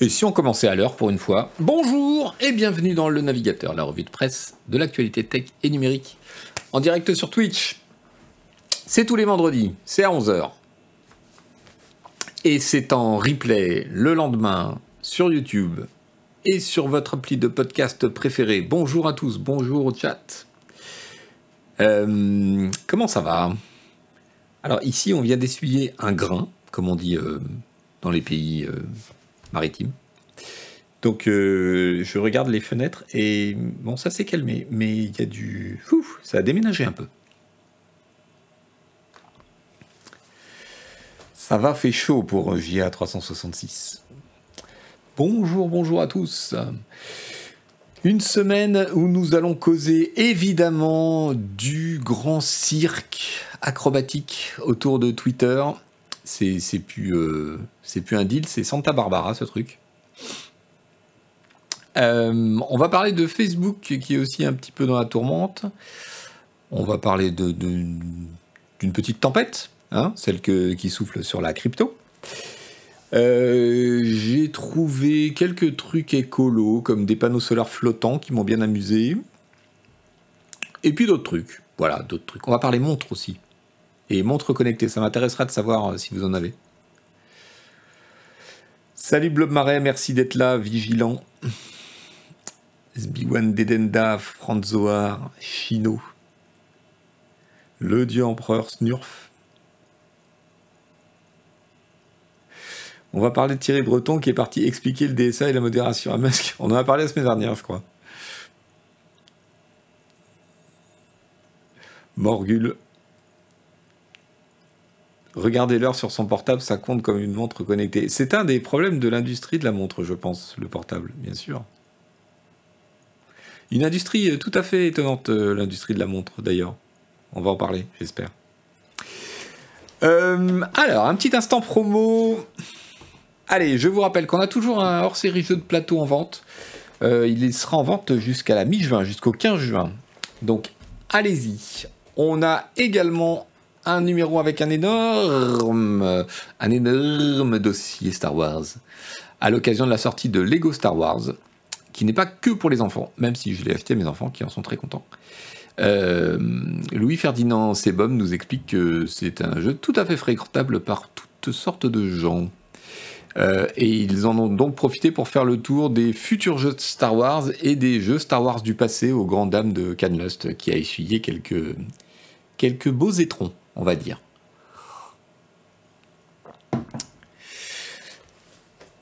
Et si on commençait à l'heure pour une fois Bonjour et bienvenue dans Le Navigateur, la revue de presse de l'actualité tech et numérique, en direct sur Twitch. C'est tous les vendredis, c'est à 11h. Et c'est en replay le lendemain sur YouTube et sur votre appli de podcast préféré. Bonjour à tous, bonjour au chat. Euh, comment ça va? Alors ici, on vient d'essuyer un grain, comme on dit euh, dans les pays euh, maritime. Donc euh, je regarde les fenêtres et bon ça s'est calmé, mais il y a du... Ouf, ça a déménagé un peu. Ça va fait chaud pour JA 366. Bonjour, bonjour à tous. Une semaine où nous allons causer évidemment du grand cirque acrobatique autour de Twitter c'est plus, euh, c'est plus un deal, c'est Santa Barbara ce truc. Euh, on va parler de Facebook qui est aussi un petit peu dans la tourmente. On va parler d'une petite tempête, hein, celle qui souffle sur la crypto. Euh, j'ai trouvé quelques trucs écolos comme des panneaux solaires flottants qui m'ont bien amusé. Et puis d'autres trucs. Voilà, d'autres trucs. On va parler montres aussi et montre connectée. Ça m'intéressera de savoir euh, si vous en avez. Salut Blob Marais, merci d'être là, vigilant. SB1 Dedenda, Franzoar, Chino. Le dieu empereur Snurf. On va parler de Thierry Breton qui est parti expliquer le DSA et la modération à Musk. On en a parlé la semaine dernière, je crois. Morgul, Regarder l'heure sur son portable, ça compte comme une montre connectée. C'est un des problèmes de l'industrie de la montre, je pense, le portable, bien sûr. Une industrie euh, tout à fait étonnante, euh, l'industrie de la montre, d'ailleurs. On va en parler, j'espère. Euh, alors, un petit instant promo. Allez, je vous rappelle qu'on a toujours un hors-série de plateau en vente. il sera en vente jusqu'à la mi-juin, jusqu'au 15 juin. Donc, allez-y. On a également un numéro avec un énorme, un énorme dossier Star Wars à l'occasion de la sortie de Lego Star Wars, qui n'est pas que pour les enfants, même si je l'ai acheté à mes enfants qui en sont très contents. Euh, Louis Ferdinand Sebum nous explique que c'est un jeu tout à fait fréquentable par toutes sortes de gens. Euh, et ils en ont donc profité pour faire le tour des futurs jeux de Star Wars et des jeux Star Wars du passé aux grandes dames de Canlust, qui a essuyé quelques, quelques beaux étrons on va dire.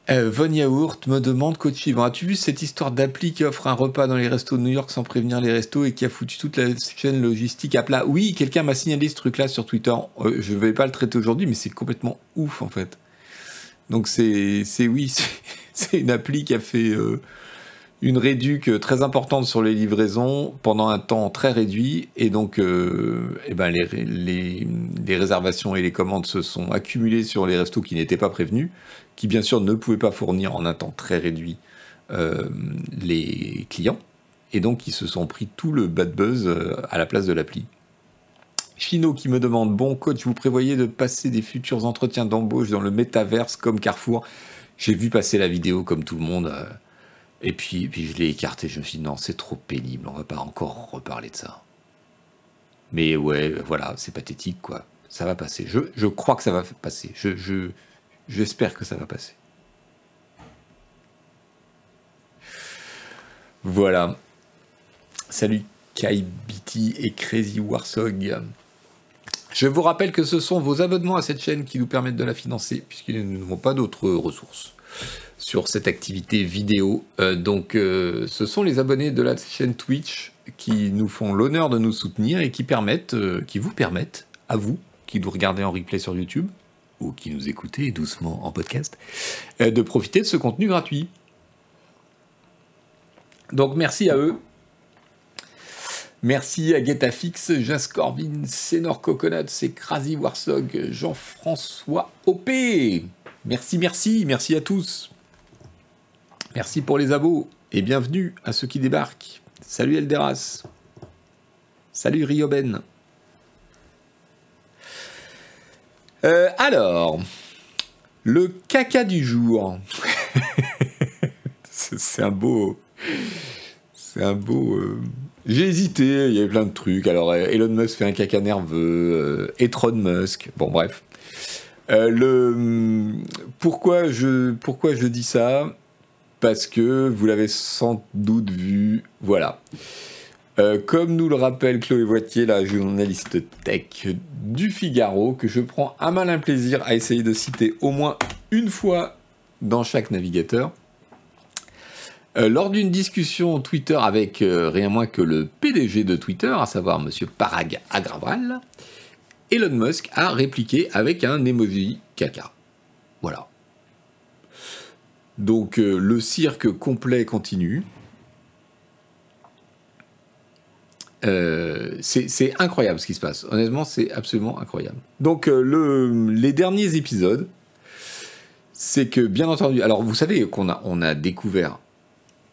Euh, Von Yaourt me demande, coach suivant, as-tu vu cette histoire d'appli qui offre un repas dans les restos de New York sans prévenir les restos et qui a foutu toute la chaîne logistique à plat? Oui, quelqu'un m'a signalé ce truc-là sur Twitter. Euh, je ne vais pas le traiter aujourd'hui, mais c'est complètement ouf en fait. Donc c'est, oui, c'est, une appli qui a fait euh, une réduque très importante sur les livraisons pendant un temps très réduit et donc euh, eh ben les, les, réservations et les commandes se sont accumulées sur les restos qui n'étaient pas prévenus, qui bien sûr ne pouvaient pas fournir en un temps très réduit euh, les clients et donc ils se sont pris tout le bad buzz euh, à la place de l'appli. Chino qui me demande Bon coach, vous prévoyez de passer des futurs entretiens d'embauche dans le métaverse comme Carrefour? J'ai vu passer la vidéo comme tout le monde. Et puis, puis je l'ai écarté, je me suis dit non, c'est trop pénible, on va pas encore reparler de ça. Mais ouais, voilà, c'est pathétique, quoi. Ça va passer. Je, je crois que ça va passer. Je, je, j'espère que ça va passer. Voilà. Salut KaiBT et Crazy Warsog. Je vous rappelle que ce sont vos abonnements à cette chaîne qui nous permettent de la financer, puisqu'ils n'ont pas d'autres ressources sur cette activité vidéo. Euh, donc euh, ce sont les abonnés de la chaîne Twitch qui nous font l'honneur de nous soutenir et qui permettent, euh, qui vous permettent, à vous, qui nous regardez en replay sur YouTube, ou qui nous écoutez doucement en podcast, de profiter de ce contenu gratuit. Donc merci à eux. Merci à GetaFix, Jas Corvin, Senor Coconut, Crazy Warsog, Jean-François OP. Merci, merci, merci à tous. Merci pour les abos et bienvenue à ceux qui débarquent. Salut Elderas. Salut Rioben. Euh, alors, le caca du jour. c'est un beau. C'est un beau. Euh, j'ai hésité, il y avait plein de trucs. Alors, Elon Musk fait un caca nerveux, et Tron Musk. Bon, bref. Le, pourquoi, je, pourquoi je dis ça? Parce que vous l'avez sans doute vu. Voilà. Euh, comme nous le rappelle Chloé Voitier, la journaliste tech du Figaro, que je prends un malin plaisir à essayer de citer au moins une fois dans chaque navigateur. Euh, lors d'une discussion Twitter avec euh, rien moins que le PDG de Twitter, à savoir M. Parag Agrawal, Elon Musk a répliqué avec un emoji caca. Voilà. Donc le cirque complet continue. Euh, c'est incroyable ce qui se passe. Honnêtement, c'est absolument incroyable. Donc, euh, le, les derniers épisodes, c'est que, bien entendu, alors vous savez qu'on a, découvert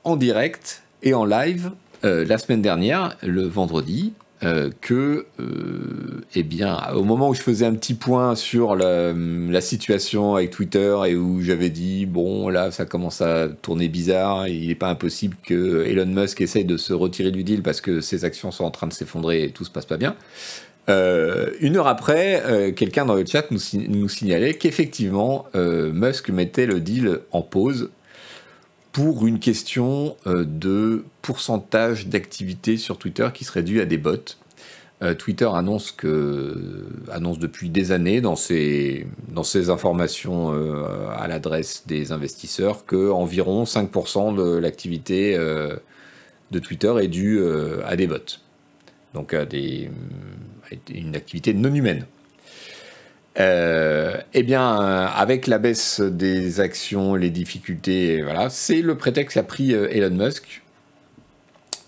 en direct et en live euh, la semaine dernière, le vendredi, euh, que, euh, eh bien, au moment où je faisais un petit point sur la, situation avec Twitter et où j'avais dit, bon, là, ça commence à tourner bizarre, il n'est pas impossible que Elon Musk essaye de se retirer du deal parce que ses actions sont en train de s'effondrer et tout se passe pas bien. Euh, une heure après, quelqu'un dans le chat nous, nous signalait qu'effectivement, Musk mettait le deal en pause pour une question euh, de pourcentage d'activité sur Twitter qui serait due à des bots. Euh, Twitter annonce, que, annonce depuis des années dans ses, dans ses informations euh, à l'adresse des investisseurs que environ 5% de l'activité de Twitter est due à des bots. Donc à, des, à une activité non humaine. Euh, eh bien, euh, avec la baisse des actions, les difficultés, voilà, c'est le prétexte qu'a pris euh, Elon Musk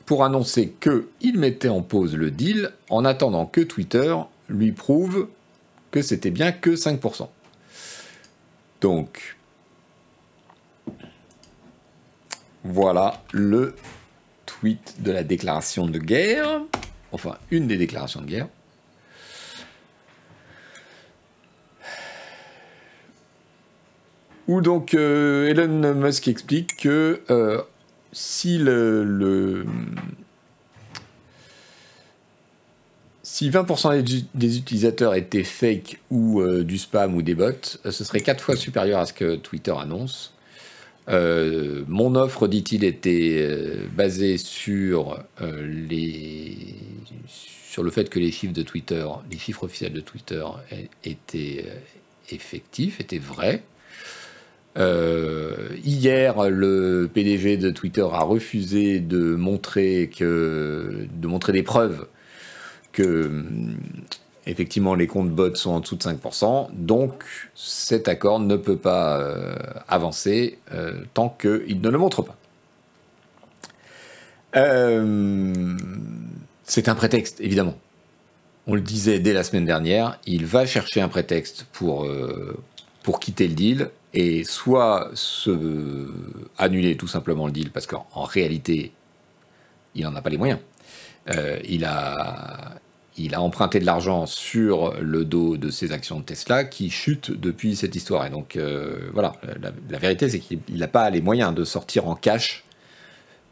pour annoncer qu'il mettait en pause le deal en attendant que Twitter lui prouve que c'était bien que 5%. Donc, voilà le tweet de la déclaration de guerre, enfin une des déclarations de guerre. Où donc euh, Elon Musk explique que euh, si le, si 20% des, utilisateurs étaient fake ou euh, du spam ou des bots, ce serait 4 fois supérieur à ce que Twitter annonce. mon offre, dit-il, était basée sur, les, sur le fait que les chiffres de Twitter, les chiffres officiels de Twitter étaient effectifs, étaient vrais. Euh, hier, le PDG de Twitter a refusé de montrer des preuves que mm, effectivement les comptes bots sont en dessous de 5%. Donc cet accord ne peut pas euh, avancer euh, tant qu'il ne le montre pas. c'est un prétexte, évidemment. On le disait dès la semaine dernière, il va chercher un prétexte pour quitter le deal et soit annuler tout simplement le deal parce qu'en réalité, il n'en a pas les moyens. Euh, il, a, il a emprunté de l'argent sur le dos de ses actions de Tesla qui chutent depuis cette histoire. Et donc euh, voilà, la, vérité c'est qu'il n'a pas les moyens de sortir en cash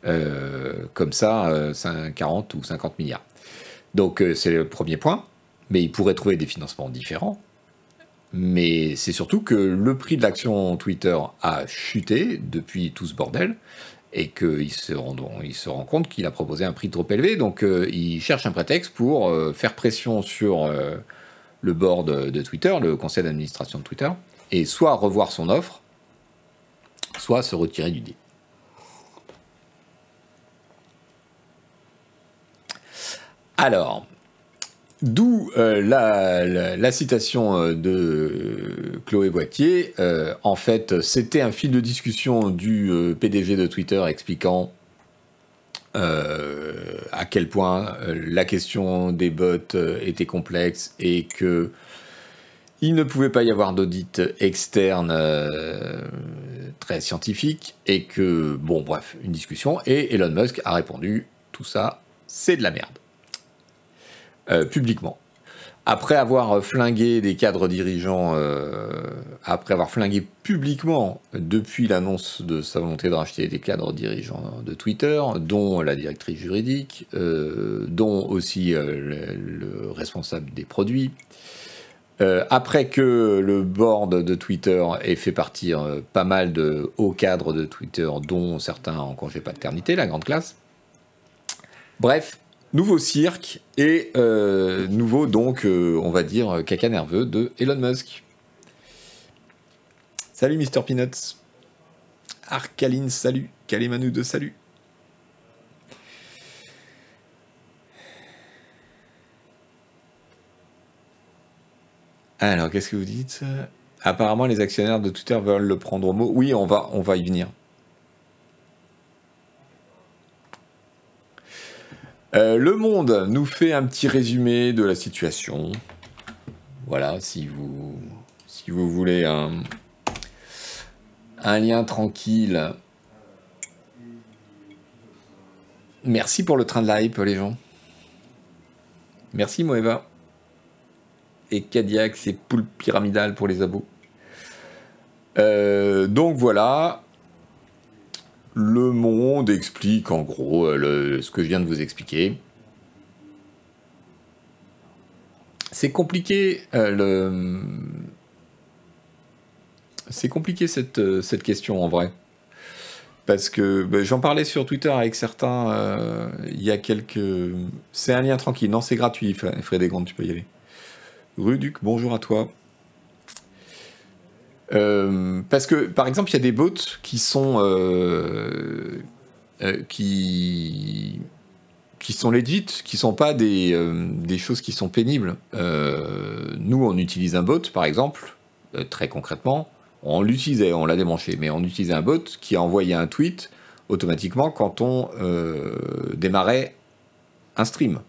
euh, comme ça 40 ou 50 milliards. Donc c'est le premier point. Mais il pourrait trouver des financements différents mais c'est surtout que le prix de l'action Twitter a chuté depuis tout ce bordel et qu'il se, rend, se rend compte qu'il a proposé un prix trop élevé. Donc euh, il cherche un prétexte pour euh, faire pression sur euh, le board de Twitter, le conseil d'administration de Twitter, et soit revoir son offre, soit se retirer du deal. Alors, D'où euh, la, citation euh, de Chloé Boitier. Euh, en fait, c'était un fil de discussion du PDG de Twitter expliquant à quel point la question des bots était complexe et que il ne pouvait pas y avoir d'audit externe très scientifique et que, bon, bref, une discussion. Et Elon Musk a répondu tout ça, c'est de la merde. Euh, publiquement. après avoir flingué des cadres dirigeants, après avoir flingué publiquement depuis l'annonce de sa volonté de racheter des cadres dirigeants de Twitter, dont la directrice juridique, dont aussi le, responsable des produits, euh, après que le board de Twitter ait fait partir euh, pas mal de hauts cadres de Twitter, dont certains en congé paternité, la grande classe. Bref, nouveau cirque et euh, nouveau donc, on va dire, caca nerveux de Elon Musk. Salut Mr. Peanuts. Arcaline, salut. Kalimanu de salut. Alors, qu'est-ce que vous dites? Apparemment, les actionnaires de Twitter veulent le prendre au mot. Oui, on va, on va y venir. Euh, le Monde nous fait un petit résumé de la situation. Voilà, si vous, si vous voulez un, lien tranquille. Merci pour le train de hype, les gens. Merci, Moeva et Cadillac, c'est poule pyramidale pour les abos. Euh, donc voilà, le monde explique en gros euh, ce que je viens de vous expliquer. C'est compliqué euh. C'est compliqué cette, cette, question en vrai. Parce que ben, j'en parlais sur Twitter avec certains il y a quelques... C'est un lien tranquille. Non, c'est gratuit, Frédéric, tu peux y aller. Ruduc, bonjour à toi. Euh, parce que, par exemple, il y a des bots qui sont euh, euh, qui qui sont legit, qui sont pas des, des choses qui sont pénibles. nous, on utilise un bot, par exemple, très concrètement, on l'utilisait, on l'a débranché, mais on utilisait un bot qui a envoyé un tweet automatiquement quand on démarrait un stream.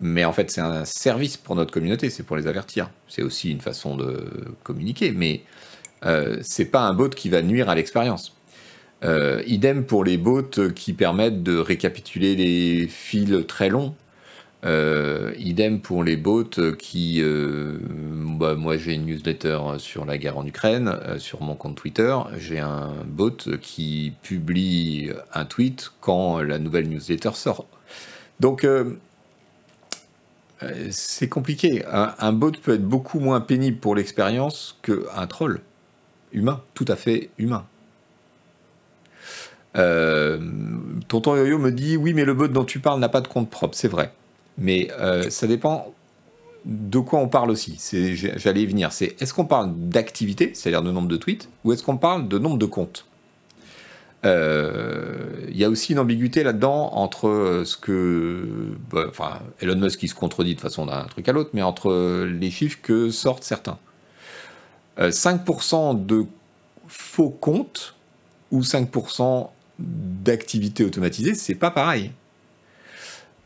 Mais en fait, c'est un service pour notre communauté, c'est pour les avertir. C'est aussi une façon de communiquer, mais euh, c'est pas un bot qui va nuire à l'expérience. Euh, idem pour les bots qui permettent de récapituler les fils très longs. Euh, idem pour les bots qui. Euh, bah, moi, j'ai une newsletter sur la guerre en Ukraine, sur mon compte Twitter. J'ai un bot qui publie un tweet quand la nouvelle newsletter sort. Donc, c'est compliqué. Un, bot peut être beaucoup moins pénible pour l'expérience qu'un troll humain, tout à fait humain. Euh, tonton Yoyo me dit oui, mais le bot dont tu parles n'a pas de compte propre, c'est vrai. Mais euh, ça dépend de quoi on parle aussi. J'allais y venir. C'est est-ce qu'on parle d'activité, c'est-à-dire de nombre de tweets, ou est-ce qu'on parle de nombre de comptes? Il euh, y a aussi une ambiguïté là-dedans entre euh, ce que. Bah, enfin, Elon Musk qui se contredit de façon d'un truc à l'autre, mais entre les chiffres que sortent certains. 5% euh, de faux comptes ou 5% d'activité automatisée, c'est pas pareil.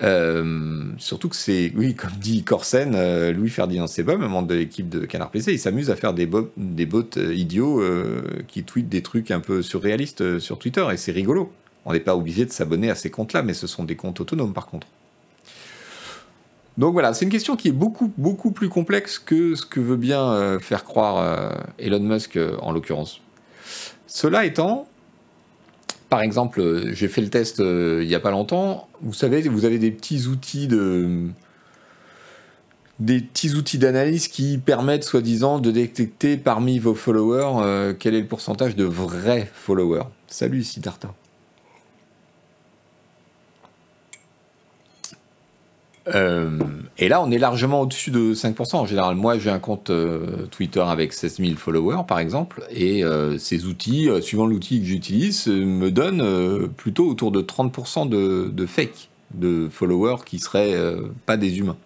Euh, surtout que c'est, oui, comme dit Corsen, euh, Louis-Ferdinand Sebum, membre de l'équipe de Canard PC, il s'amuse à faire des, bots euh, idiots qui tweetent des trucs un peu surréalistes sur Twitter, et c'est rigolo. On n'est pas obligé de s'abonner à ces comptes-là, mais ce sont des comptes autonomes par contre. Donc voilà, c'est une question qui est beaucoup, beaucoup plus complexe que ce que veut bien faire croire Elon Musk en l'occurrence. Cela étant, par exemple, euh, j'ai fait le test euh, il n'y a pas longtemps. Vous savez, vous avez des petits outils de des petits outils d'analyse qui permettent soi-disant de détecter parmi vos followers euh, quel est le pourcentage de vrais followers. Salut Siddhartha. Euh, et là, on est largement au-dessus de 5%. En général, moi, j'ai un compte euh, Twitter avec 16 000 followers, par exemple, et euh, ces outils, suivant l'outil que j'utilise, me donnent plutôt autour de 30% de, de fake, de followers qui seraient pas des humains.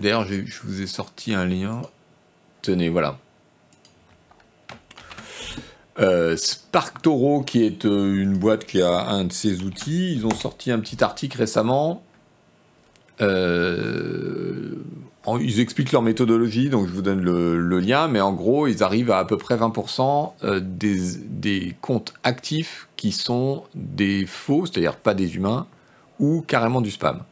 D'ailleurs, je vous ai sorti un lien. Tenez, voilà. Euh, SparkToro, qui est euh, une boîte qui a un de ces outils, ils ont sorti un petit article récemment. Euh, ils expliquent leur méthodologie, donc je vous donne le, lien, mais en gros, ils arrivent à à peu près 20% des, des, comptes actifs qui sont des faux, c'est-à-dire pas des humains, ou carrément du spam.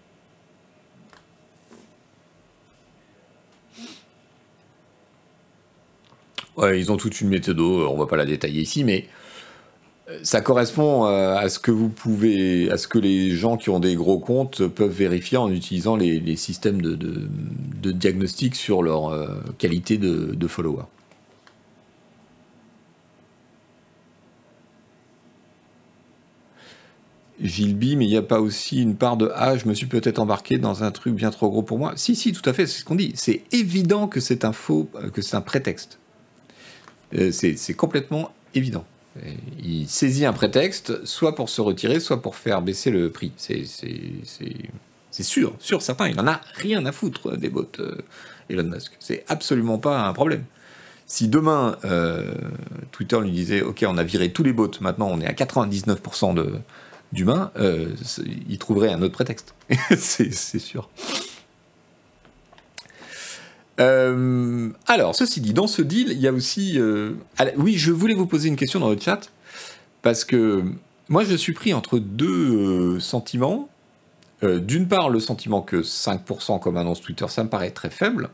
Ouais, ils ont toute une méthode, on va pas la détailler ici, mais ça correspond euh, à ce que vous pouvez, à ce que les gens qui ont des gros comptes peuvent vérifier en utilisant les, systèmes de, diagnostic sur leur euh, qualité de, de follower. Gilby, mais il n'y a pas aussi une part de ah, je me suis peut-être embarqué dans un truc bien trop gros pour moi. Si, si, tout à fait, c'est ce qu'on dit. C'est évident que c'est un faux, que c'est un prétexte. Euh, c'est complètement évident. Il saisit un prétexte, soit pour se retirer, soit pour faire baisser le prix. C'est sûr, sûr, certain. Il n'en a rien à foutre des bots, euh, Elon Musk. C'est absolument pas un problème. Si demain, euh, Twitter lui disait, OK, on a viré tous les bots, maintenant on est à 99% d'humains, il trouverait un autre prétexte. c'est sûr. Euh, alors, ceci dit, dans ce deal, il y a aussi... Euh, oui, je voulais vous poser une question dans le chat, parce que moi, je suis pris entre deux euh, sentiments. D'une part, le sentiment que 5% comme annonce Twitter, ça me paraît très faible.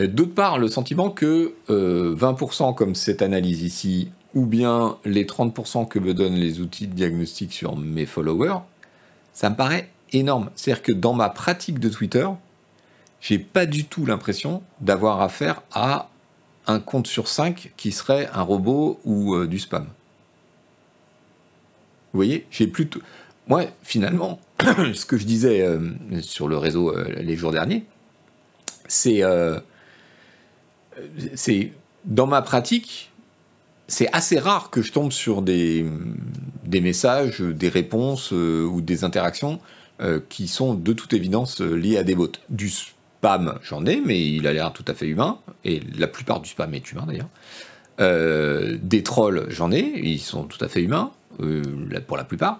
D'autre part, le sentiment que 20% comme cette analyse ici, ou bien les 30% que me donnent les outils de diagnostic sur mes followers, ça me paraît énorme. C'est-à-dire que dans ma pratique de Twitter, j'ai pas du tout l'impression d'avoir affaire à un compte sur cinq qui serait un robot ou euh, du spam. Vous voyez, j'ai plutôt. Moi, finalement, ce que je disais euh, sur le réseau euh, les jours derniers, c'est. Dans ma pratique, c'est assez rare que je tombe sur des, des messages, des réponses ou des interactions qui sont de toute évidence liées à des bots. J'en ai, mais il a l'air tout à fait humain, et la plupart du spam est humain d'ailleurs. Euh, des trolls, j'en ai, ils sont tout à fait humains, euh, pour la plupart.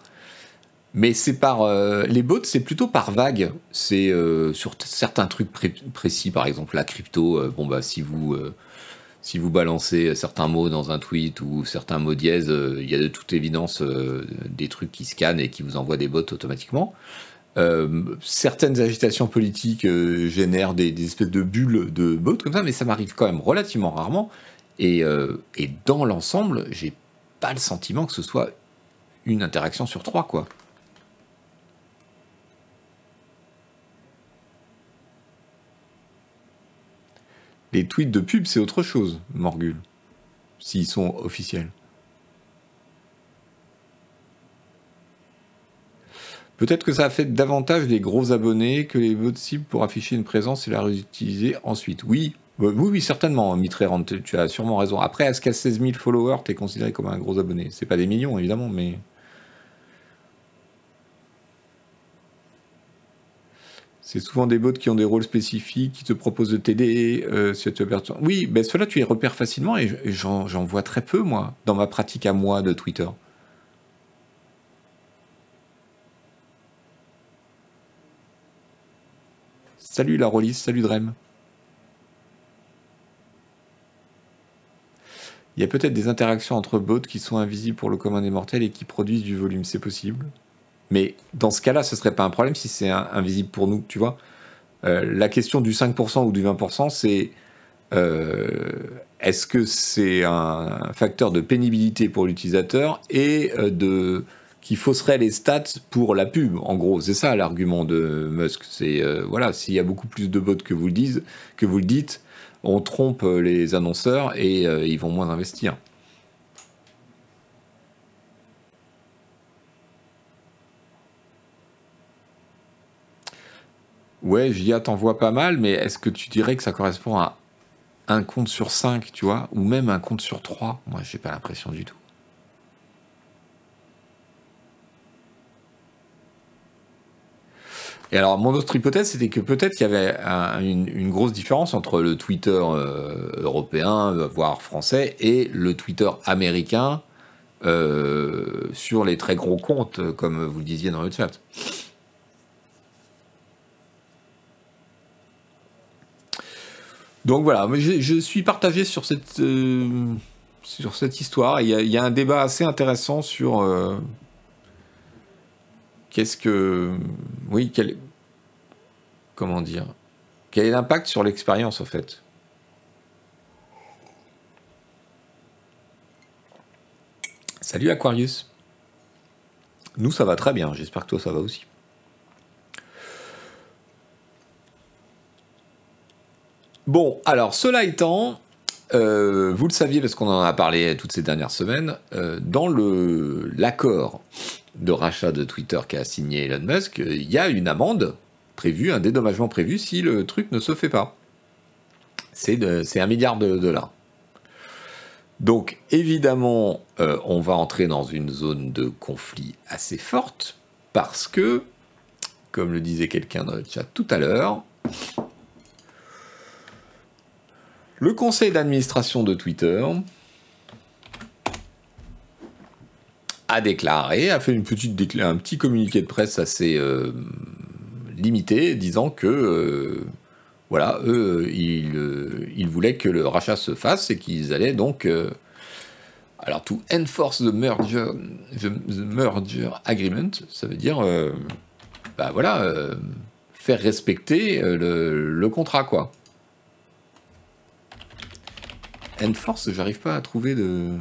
Mais c'est par euh, les bots, c'est plutôt par vague. C'est sur certains trucs précis, par exemple la crypto. bon bah si vous si vous balancez certains mots dans un tweet ou certains mots dièse, il y a de toute évidence des trucs qui scannent et qui vous envoient des bots automatiquement. Euh, certaines agitations politiques euh, génèrent des, espèces de bulles de bots comme ça, mais ça m'arrive quand même relativement rarement. Et, euh, et dans l'ensemble, j'ai pas le sentiment que ce soit une interaction sur trois, quoi. Les tweets de pub, c'est autre chose, Morgul, s'ils sont officiels. Peut-être que ça fait davantage des gros abonnés que les bots cibles pour afficher une présence et la réutiliser ensuite. Oui, oui, oui, certainement, Mitrerand, tu as sûrement raison. Après, est-ce qu'à 16 000 followers, tu es considéré comme un gros abonné? C'est pas des millions, évidemment, mais. C'est souvent des bots qui ont des rôles spécifiques, qui te proposent de t'aider euh, si tu Oui, ben cela tu les repères facilement et j'en vois très peu, moi, dans ma pratique à moi de Twitter. Salut la Rollis, salut Drem. Il y a peut-être des interactions entre bots qui sont invisibles pour le commun des mortels et qui produisent du volume, c'est possible. Mais dans ce cas-là, ce serait pas un problème si c'est invisible pour nous, tu vois. Euh, la question du 5% ou du 20%, c'est euh, est-ce que c'est un facteur de pénibilité pour l'utilisateur et euh, de qui fausserait les stats pour la pub. En gros, c'est ça l'argument de Musk. C'est euh, voilà, s'il y a beaucoup plus de bots que vous le dites, on trompe les annonceurs et euh, ils vont moins investir. Ouais, j'y t'en vois pas mal, mais est-ce que tu dirais que ça correspond à un compte sur cinq, tu vois, ou même un compte sur trois? Moi, j'ai pas l'impression du tout. Et alors, mon autre hypothèse, c'était que peut-être qu'il y avait une, grosse différence entre le Twitter euh, européen, voire français, et le Twitter américain euh, sur les très gros comptes, comme vous le disiez dans le chat. Donc voilà, je, suis partagé sur cette, euh, sur cette histoire. Il il y, a, un débat assez intéressant sur qu'est-ce que. Oui, quel. Comment dire Quel est l'impact sur l'expérience, en fait? Salut Aquarius. Nous, ça va très bien. J'espère que toi, ça va aussi. Bon, alors, cela étant, euh, vous le saviez parce qu'on en a parlé toutes ces dernières semaines, euh, dans l'accord de rachat de Twitter qu'a signé Elon Musk, il y a une amende prévue, un dédommagement prévu si le truc ne se fait pas. C'est un milliard de dollars. Donc évidemment, euh, on va entrer dans une zone de conflit assez forte parce que, comme le disait quelqu'un dans le chat tout à l'heure, le conseil d'administration de Twitter a déclaré, a fait une petite un petit communiqué de presse assez euh, limité, disant que euh, voilà, eux, ils, euh, ils, voulaient que le rachat se fasse et qu'ils allaient donc alors to enforce the merger, the merger agreement, ça veut dire bah voilà, faire respecter le, le contrat quoi. Enforce, j'arrive pas à trouver de.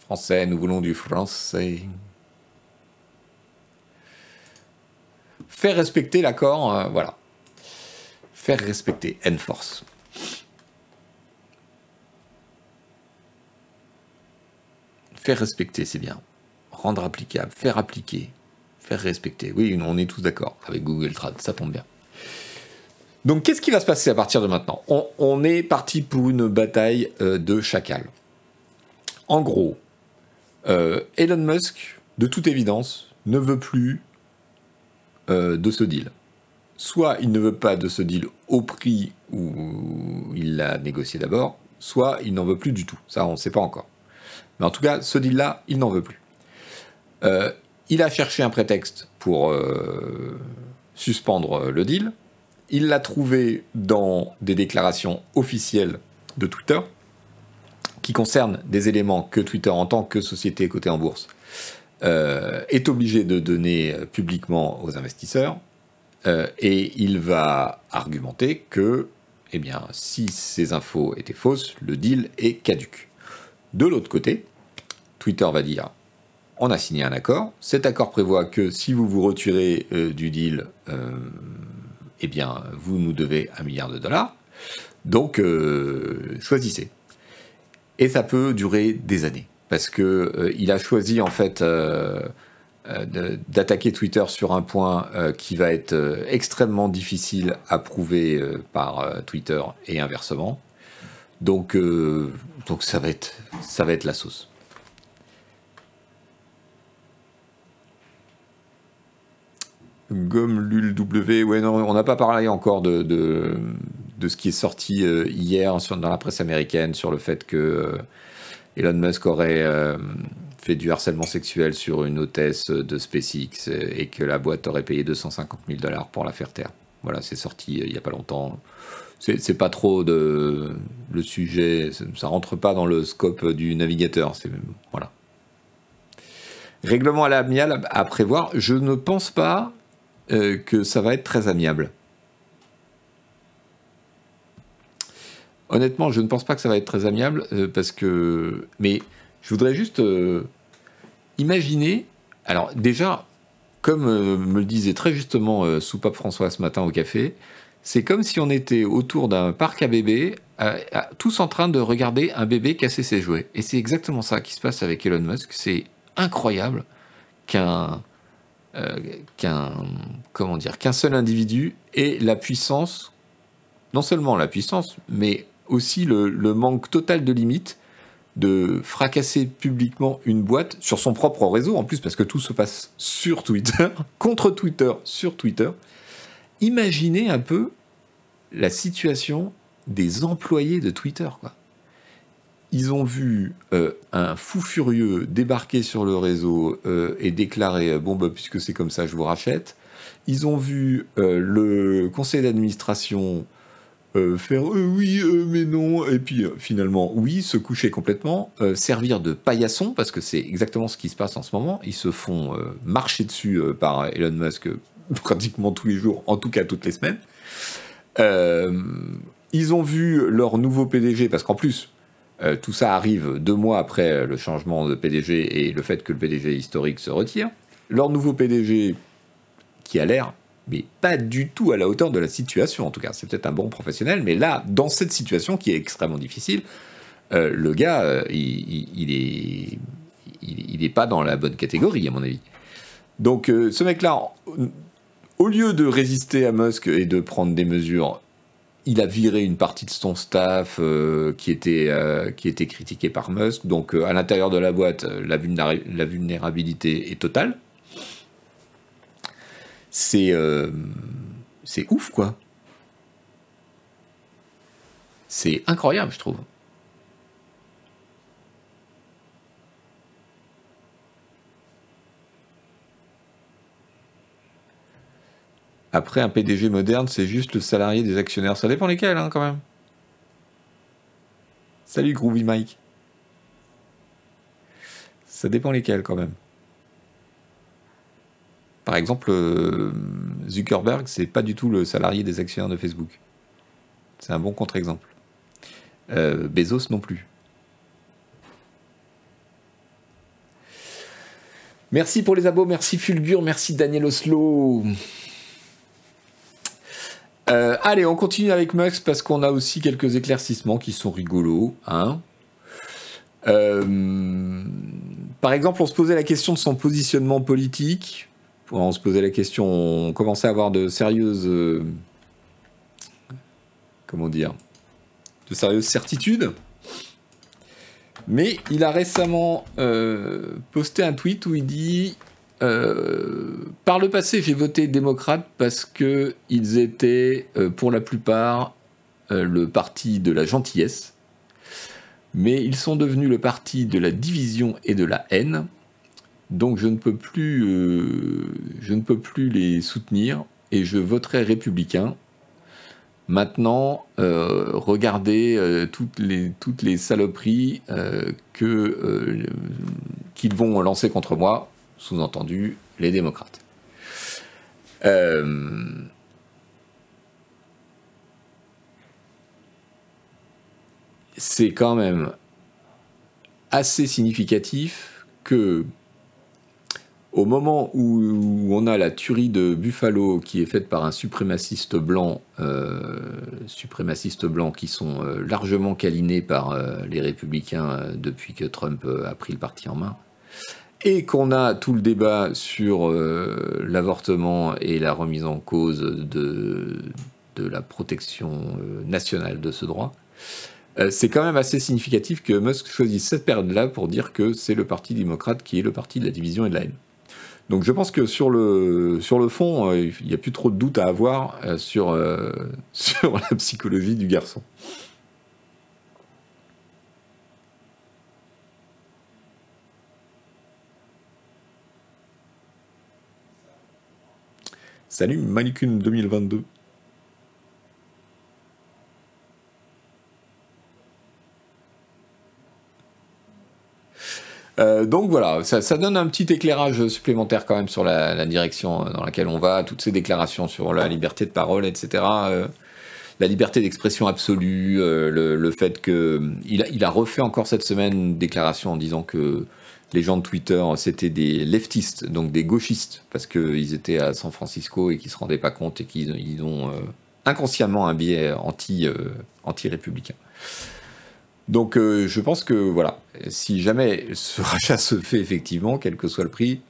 Français, nous voulons du français. Faire respecter l'accord, euh, voilà. Faire respecter, enforce. Faire respecter, c'est bien. Rendre applicable, faire appliquer, faire respecter. Oui, on est tous d'accord avec Google Trad, ça tombe bien. Donc qu'est-ce qui va se passer à partir de maintenant on, est parti pour une bataille euh, de chacal. En gros, euh, Elon Musk, de toute évidence, ne veut plus euh, de ce deal. Soit il ne veut pas de ce deal au prix où il l'a négocié d'abord, soit il n'en veut plus du tout. Ça, on ne sait pas encore. Mais en tout cas, ce deal-là, il n'en veut plus. Il a cherché un prétexte pour suspendre le deal. Il l'a trouvé dans des déclarations officielles de Twitter qui concernent des éléments que Twitter, en tant que société cotée en bourse, euh, est obligé de donner publiquement aux investisseurs. et il va argumenter que, eh bien, si ces infos étaient fausses, le deal est caduque. De l'autre côté, Twitter va dire on a signé un accord. Cet accord prévoit que si vous vous retirez euh, du deal, euh, eh bien, vous nous devez un milliard de dollars. Donc, euh, choisissez. Et ça peut durer des années. Parce que il a choisi, en fait, d'attaquer Twitter sur un point qui va être extrêmement difficile à prouver par Twitter et inversement. Donc, donc ça, va être, ça va être la sauce. Gomme W, ouais, non, on n'a pas parlé encore de, de, ce qui est sorti euh, hier dans la presse américaine sur le fait que euh, Elon Musk aurait euh, fait du harcèlement sexuel sur une hôtesse de SpaceX et que la boîte aurait payé 250 000 dollars pour la faire taire. Voilà, c'est sorti il n'y a pas longtemps c'est pas trop de le sujet, ça rentre pas dans le scope du navigateur. Voilà. Règlement à l'amiable à prévoir. Je ne pense pas euh, que ça va être très amiable. Honnêtement, je ne pense pas que ça va être très amiable euh, parce que. Mais je voudrais juste euh, imaginer. Alors déjà, comme me le disait très justement Soupape François ce matin au café, c'est comme si on était autour d'un parc à bébés, tous en train de regarder un bébé casser ses jouets. Et c'est exactement ça qui se passe avec Elon Musk. C'est incroyable qu'un euh, qu'un comment dire qu'un seul individu ait la puissance, non seulement la puissance, mais aussi le, le manque total de limites de fracasser publiquement une boîte sur son propre réseau, en plus parce que tout se passe sur Twitter, contre Twitter, sur Twitter, imaginez un peu la situation des employés de Twitter. Quoi. Ils ont vu euh, un fou furieux débarquer sur le réseau euh, et déclarer euh, Bon, bah, puisque c'est comme ça, je vous rachète. ils ont vu le conseil d'administration faire oui, mais non, et puis finalement oui, se coucher complètement, servir de paillasson, parce que c'est exactement ce qui se passe en ce moment. Ils se font marcher dessus par Elon Musk pratiquement tous les jours, en tout cas toutes les semaines. ils ont vu leur nouveau PDG, parce qu'en plus, euh, tout ça arrive deux mois après le changement de PDG et le fait que le PDG historique se retire. Leur nouveau PDG, qui a l'air, mais pas du tout à la hauteur de la situation, en tout cas, c'est peut-être un bon professionnel, mais là, dans cette situation qui est extrêmement difficile, euh, le gars, euh, il, est, il, est pas dans la bonne catégorie, à mon avis. Donc, ce mec-là, au lieu de résister à Musk et de prendre des mesures il a viré une partie de son staff euh, qui, était, euh, critiqué par Musk. Donc euh, à l'intérieur de la boîte, la, vulnérabilité est totale. C'est ouf quoi. C'est incroyable je trouve. Après, un PDG moderne, c'est juste le salarié des actionnaires. Ça dépend lesquels, hein, quand même. Salut Groovy Mike. Ça dépend lesquels, quand même. Par exemple, euh, Zuckerberg, c'est pas du tout le salarié des actionnaires de Facebook. C'est un bon contre-exemple. Euh, Bezos non plus. Merci pour les abos, merci Fulgur, merci Daniel Oslo. Euh, allez, on continue avec Mux parce qu'on a aussi quelques éclaircissements qui sont rigolos. Hein. Euh, par exemple, on se posait la question de son positionnement politique. On se posait la question, on commençait à avoir de sérieuses. Euh, comment dire De sérieuses certitudes. Mais il a récemment posté un tweet où il dit euh, par le passé, j'ai voté démocrate parce que ils étaient, euh, pour la plupart, euh, le parti de la gentillesse, mais ils sont devenus le parti de la division et de la haine. Donc je ne peux plus, je ne peux plus les soutenir et je voterai républicain. Maintenant, regardez toutes les toutes les saloperies qu'ils vont lancer contre moi sous-entendu les démocrates. Euh, c'est quand même assez significatif que au moment où, on a la tuerie de Buffalo qui est faite par un suprémaciste blanc, euh, suprémacistes blancs qui sont euh, largement câlinés par les républicains depuis que Trump a pris le parti en main, et qu'on a tout le débat sur euh, l'avortement et la remise en cause de, de la protection euh, nationale de ce droit, euh, c'est quand même assez significatif que Musk choisisse cette période-là pour dire que c'est le Parti démocrate qui est le parti de la division et de la haine. Donc je pense que sur le, sur le fond, il n'y a plus trop de doute à avoir sur, sur la psychologie du garçon. Salut Manicune 2022. Euh, donc voilà, ça, donne un petit éclairage supplémentaire quand même sur la, direction dans laquelle on va, toutes ces déclarations sur la liberté de parole, etc. Euh, la liberté d'expression absolue, euh, le, fait que il a, a, refait encore cette semaine une déclaration en disant que les gens de Twitter, c'était des leftistes, donc des gauchistes, parce qu'ils étaient à San Francisco et qu'ils se rendaient pas compte et qu'ils ont euh, inconsciemment un biais anti, euh, anti-républicain. Donc euh, je pense que voilà, si jamais ce rachat se fait effectivement, quel que soit le prix,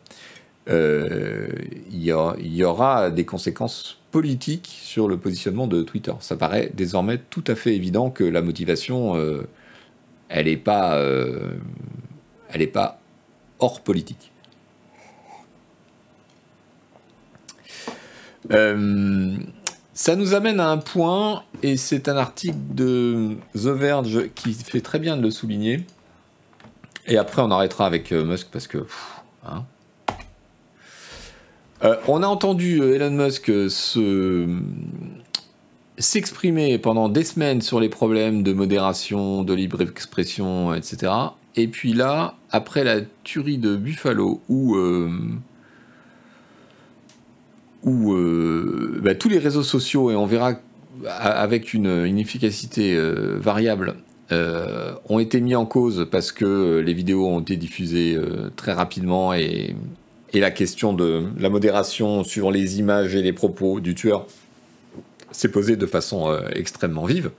il y, aura des conséquences politiques sur le positionnement de Twitter. Ça paraît désormais tout à fait évident que la motivation, elle n'est pas, elle pas hors politique. Euh, ça nous amène à un point, et c'est un article de The Verge qui fait très bien de le souligner. Et après, on arrêtera avec euh, Musk parce que. Hein. on a entendu Elon Musk se s'exprimer pendant des semaines sur les problèmes de modération, de libre expression, etc. Et puis là, après la tuerie de Buffalo, où, euh, euh, bah, tous les réseaux sociaux, et on verra avec une, efficacité euh, variable, ont été mis en cause parce que les vidéos ont été diffusées très rapidement et, la question de la modération suivant les images et les propos du tueur s'est posée de façon extrêmement vive.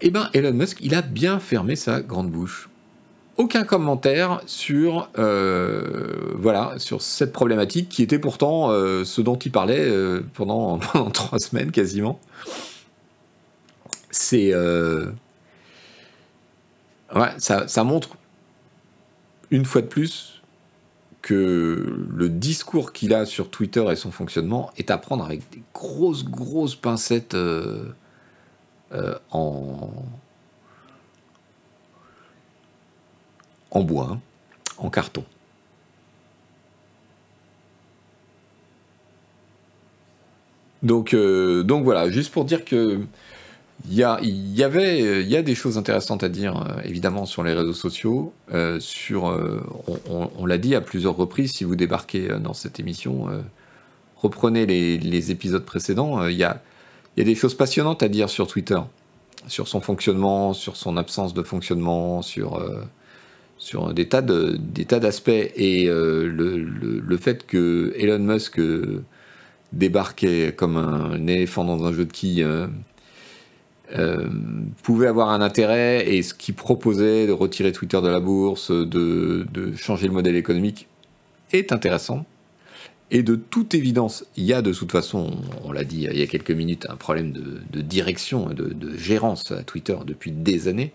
Eh bien, Elon Musk, il a bien fermé sa grande bouche aucun commentaire sur, euh, voilà, sur cette problématique qui était pourtant euh, ce dont il parlait euh, pendant, trois semaines quasiment. C'est. ouais, ça, ça, montre une fois de plus que le discours qu'il a sur Twitter et son fonctionnement est à prendre avec des grosses, grosses pincettes en en bois, en carton. Donc, euh, donc voilà, juste pour dire que il y, y, avait, a des choses intéressantes à dire euh, évidemment sur les réseaux sociaux. Euh, sur, on, l'a dit à plusieurs reprises. Si vous débarquez dans cette émission, reprenez les, épisodes précédents. Il y, a, il y a des choses passionnantes à dire sur Twitter, sur son fonctionnement, sur son absence de fonctionnement, sur sur des tas de, tas d'aspects et euh, le, fait que Elon Musk euh, débarquait comme un éléphant dans un jeu de quilles euh, pouvait avoir un intérêt et ce qu'il proposait de retirer Twitter de la bourse, de, changer le modèle économique est intéressant. Et de toute évidence, il y a de toute façon, on l'a dit il y a quelques minutes, un problème de, de direction, de, de, gérance à Twitter depuis des années.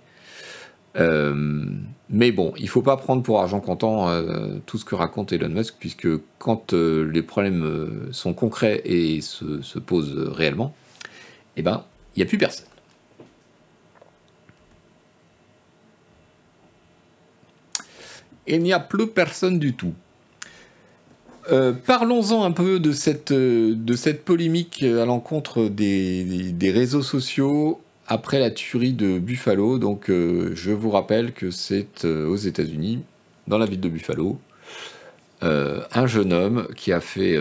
Euh, mais bon, il faut pas prendre pour argent comptant euh, tout ce que raconte Elon Musk, puisque quand euh, les problèmes sont concrets et se, posent réellement, eh ben, il n'y a plus personne. Il n'y a plus personne du tout. Parlons-en un peu de cette, de cette polémique à l'encontre des, des, réseaux sociaux après la tuerie de Buffalo. Donc, euh, je vous rappelle que c'est euh, aux États-Unis, dans la ville de Buffalo, euh, un jeune homme qui a fait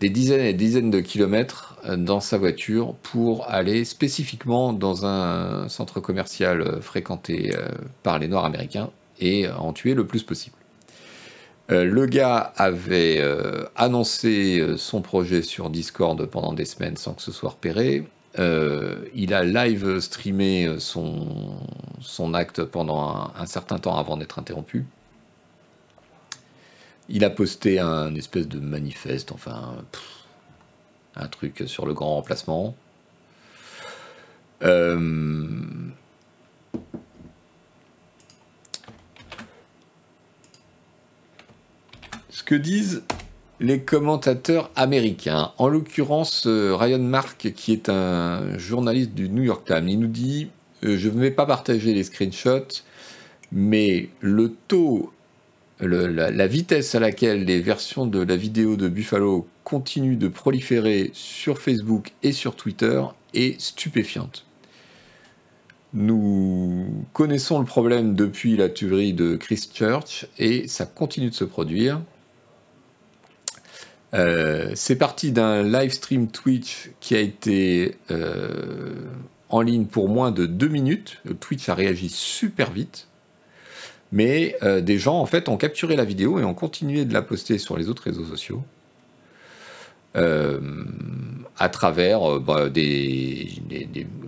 des dizaines et des dizaines de kilomètres dans sa voiture pour aller spécifiquement dans un centre commercial fréquenté par les Noirs américains et en tuer le plus possible. le gars avait annoncé son projet sur Discord pendant des semaines sans que ce soit repéré. Euh, il a live streamé son, son acte pendant un, certain temps avant d'être interrompu. Il a posté un espèce de manifeste, enfin, un truc sur le grand remplacement. Euh, ce que disent les commentateurs américains. En l'occurrence, euh, Ryan Mark, qui est un journaliste du New York Times, il nous dit euh, Je ne vais pas partager les screenshots, mais le taux, la, vitesse à laquelle les versions de la vidéo de Buffalo continuent de proliférer sur Facebook et sur Twitter est stupéfiante. Nous connaissons le problème depuis la tuerie de Christchurch et ça continue de se produire. Euh, c'est parti d'un live stream Twitch qui a été euh, en ligne pour moins de deux minutes. Twitch a réagi super vite. Mais euh, des gens en fait ont capturé la vidéo et ont continué de la poster sur les autres réseaux sociaux. à travers bah, des,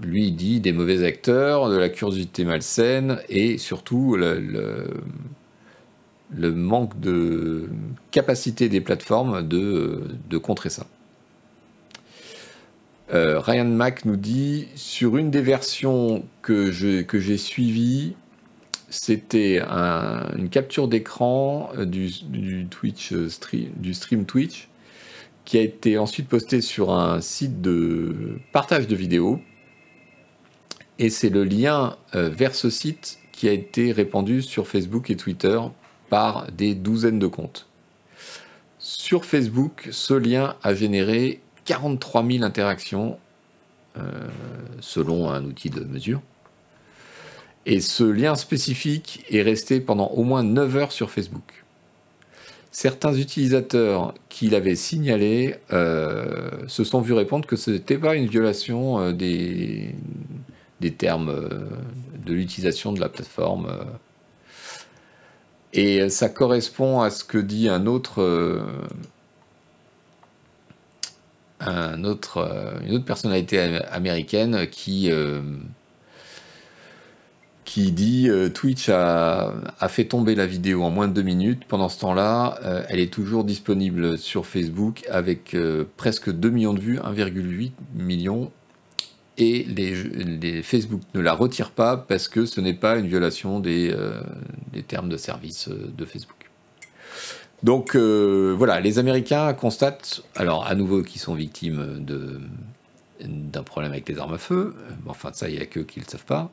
lui dit des mauvais acteurs, de la curiosité malsaine et surtout le le manque de capacité des plateformes de, de contrer ça. Euh, Ryan Mack nous dit sur une des versions que j'ai que suivies, c'était une capture d'écran du, Twitch euh, stream, du stream Twitch qui a été ensuite postée sur un site de partage de vidéos. Et c'est le lien euh, vers ce site qui a été répandu sur Facebook et Twitter par des douzaines de comptes. Sur Facebook, ce lien a généré 43 000 interactions euh, selon un outil de mesure. Et ce lien spécifique est resté pendant au moins 9 heures sur Facebook. Certains utilisateurs qui l'avaient signalé euh, se sont vus répondre que ce n'était pas une violation euh, des, des, termes de l'utilisation de la plateforme. Et ça correspond à ce que dit un autre, un autre, une autre personnalité américaine qui qui dit euh, Twitch a, fait tomber la vidéo en moins de deux minutes. Pendant ce temps-là, euh, elle est toujours disponible sur Facebook avec euh, presque 2 millions de vues, 1,8 million. Et les, Facebook ne la retire pas parce que ce n'est pas une violation des, des, termes de service de Facebook. Donc voilà, les Américains constatent, alors à nouveau qu'ils sont victimes d'un problème avec les armes à feu, enfin ça il n'y a que qui ne le savent pas,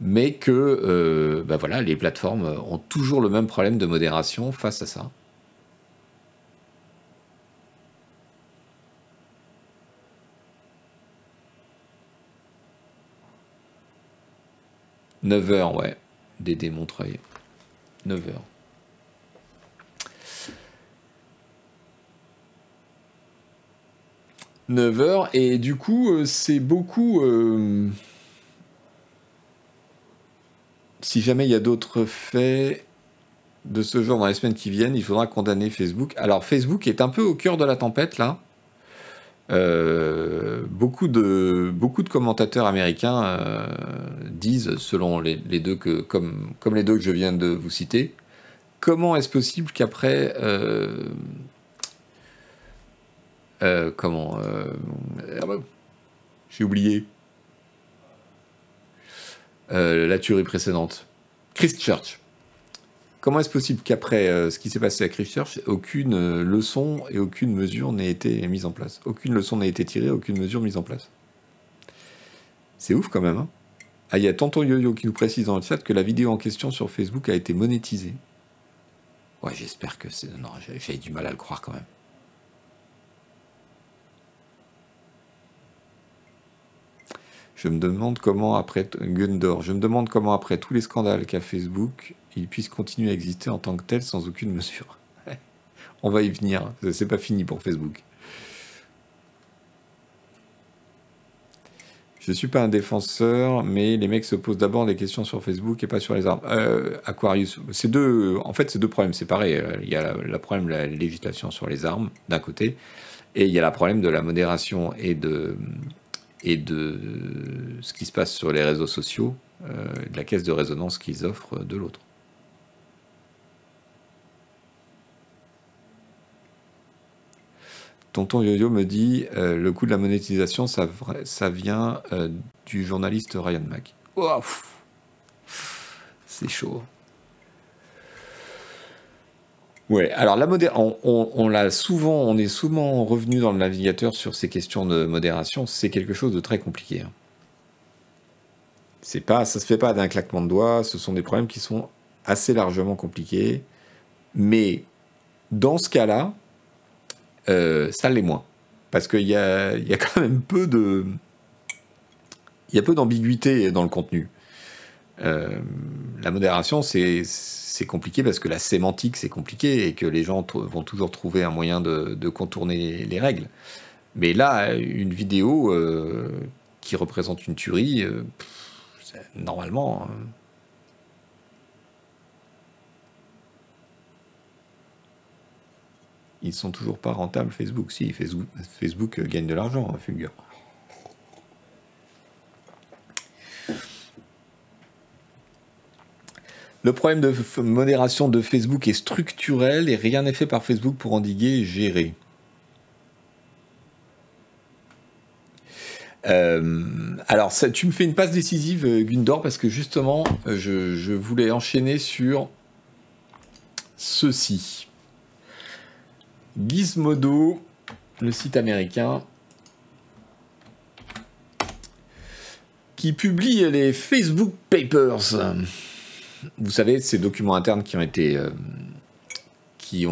mais que euh, bah voilà, les plateformes ont toujours le même problème de modération face à ça. « 9 heures, ouais. Dédé Montreuil. 9 heures. « 9 heures, et du coup, euh, c'est beaucoup... Euh, si jamais il y a d'autres faits de ce genre dans les semaines qui viennent, il faudra condamner Facebook. Alors Facebook est un peu au cœur de la tempête là. Euh, beaucoup, de, beaucoup de commentateurs américains euh, disent, selon les, deux que, comme, comme les deux que je viens de vous citer, comment est-ce possible qu'après euh, comment ah bah, j'ai oublié la tuerie précédente. Christchurch. Comment est-ce possible qu'après euh, ce qui s'est passé à Christchurch, aucune euh, leçon et aucune mesure n'ait été mise en place? Aucune leçon n'a été tirée, aucune mesure mise en place. C'est ouf quand même. Hein ah, il y a Tonton Yo-Yo qui nous précise dans le chat que la vidéo en question sur Facebook a été monétisée. Ouais, j'espère que c'est. Non, j'ai du mal à le croire quand même. Je me demande comment après Gundor, je me demande comment après tous les scandales qu'a Facebook, il puisse continuer à exister en tant que tel sans aucune mesure. On va y venir, c'est pas fini pour Facebook. Je suis pas un défenseur, mais les mecs se posent d'abord des questions sur Facebook et pas sur les armes. Euh, Aquarius, c'est deux, en fait, c'est deux problèmes séparés. Il y a le problème de la législation sur les armes d'un côté, et il y a le problème de la modération et de et de ce qui se passe sur les réseaux sociaux, euh, de la caisse de résonance qu'ils offrent de l'autre. Tonton Yo-Yo me dit euh, le coût de la monétisation, ça, vient euh, du journaliste Ryan Mack. C'est chaud. Ouais, alors la modération, on, l'a souvent, on est souvent revenu dans le navigateur sur ces questions de modération. C'est quelque chose de très compliqué. Hein. C'est pas, ça se fait pas d'un claquement de doigts. Ce sont des problèmes qui sont assez largement compliqués. Mais dans ce cas-là, euh, ça l'est moins, parce qu'il y a, quand même peu de, il y a peu d'ambiguïté dans le contenu. Euh, la modération, c'est compliqué parce que la sémantique, c'est compliqué et que les gens vont toujours trouver un moyen de, contourner les règles. Mais là, une vidéo euh, qui représente une tuerie, normalement. Ils sont toujours pas rentables Facebook. Si, Facebook, Facebook gagne de l'argent, hein, Fulgur. Le problème de modération de Facebook est structurel et rien n'est fait par Facebook pour endiguer et gérer. Euh, alors, tu me fais une passe décisive, euh, Gundor, parce que justement, euh, je voulais enchaîner sur ceci. Gizmodo, le site américain, qui publie les Facebook Papers vous savez, ces documents internes qui ont été, euh,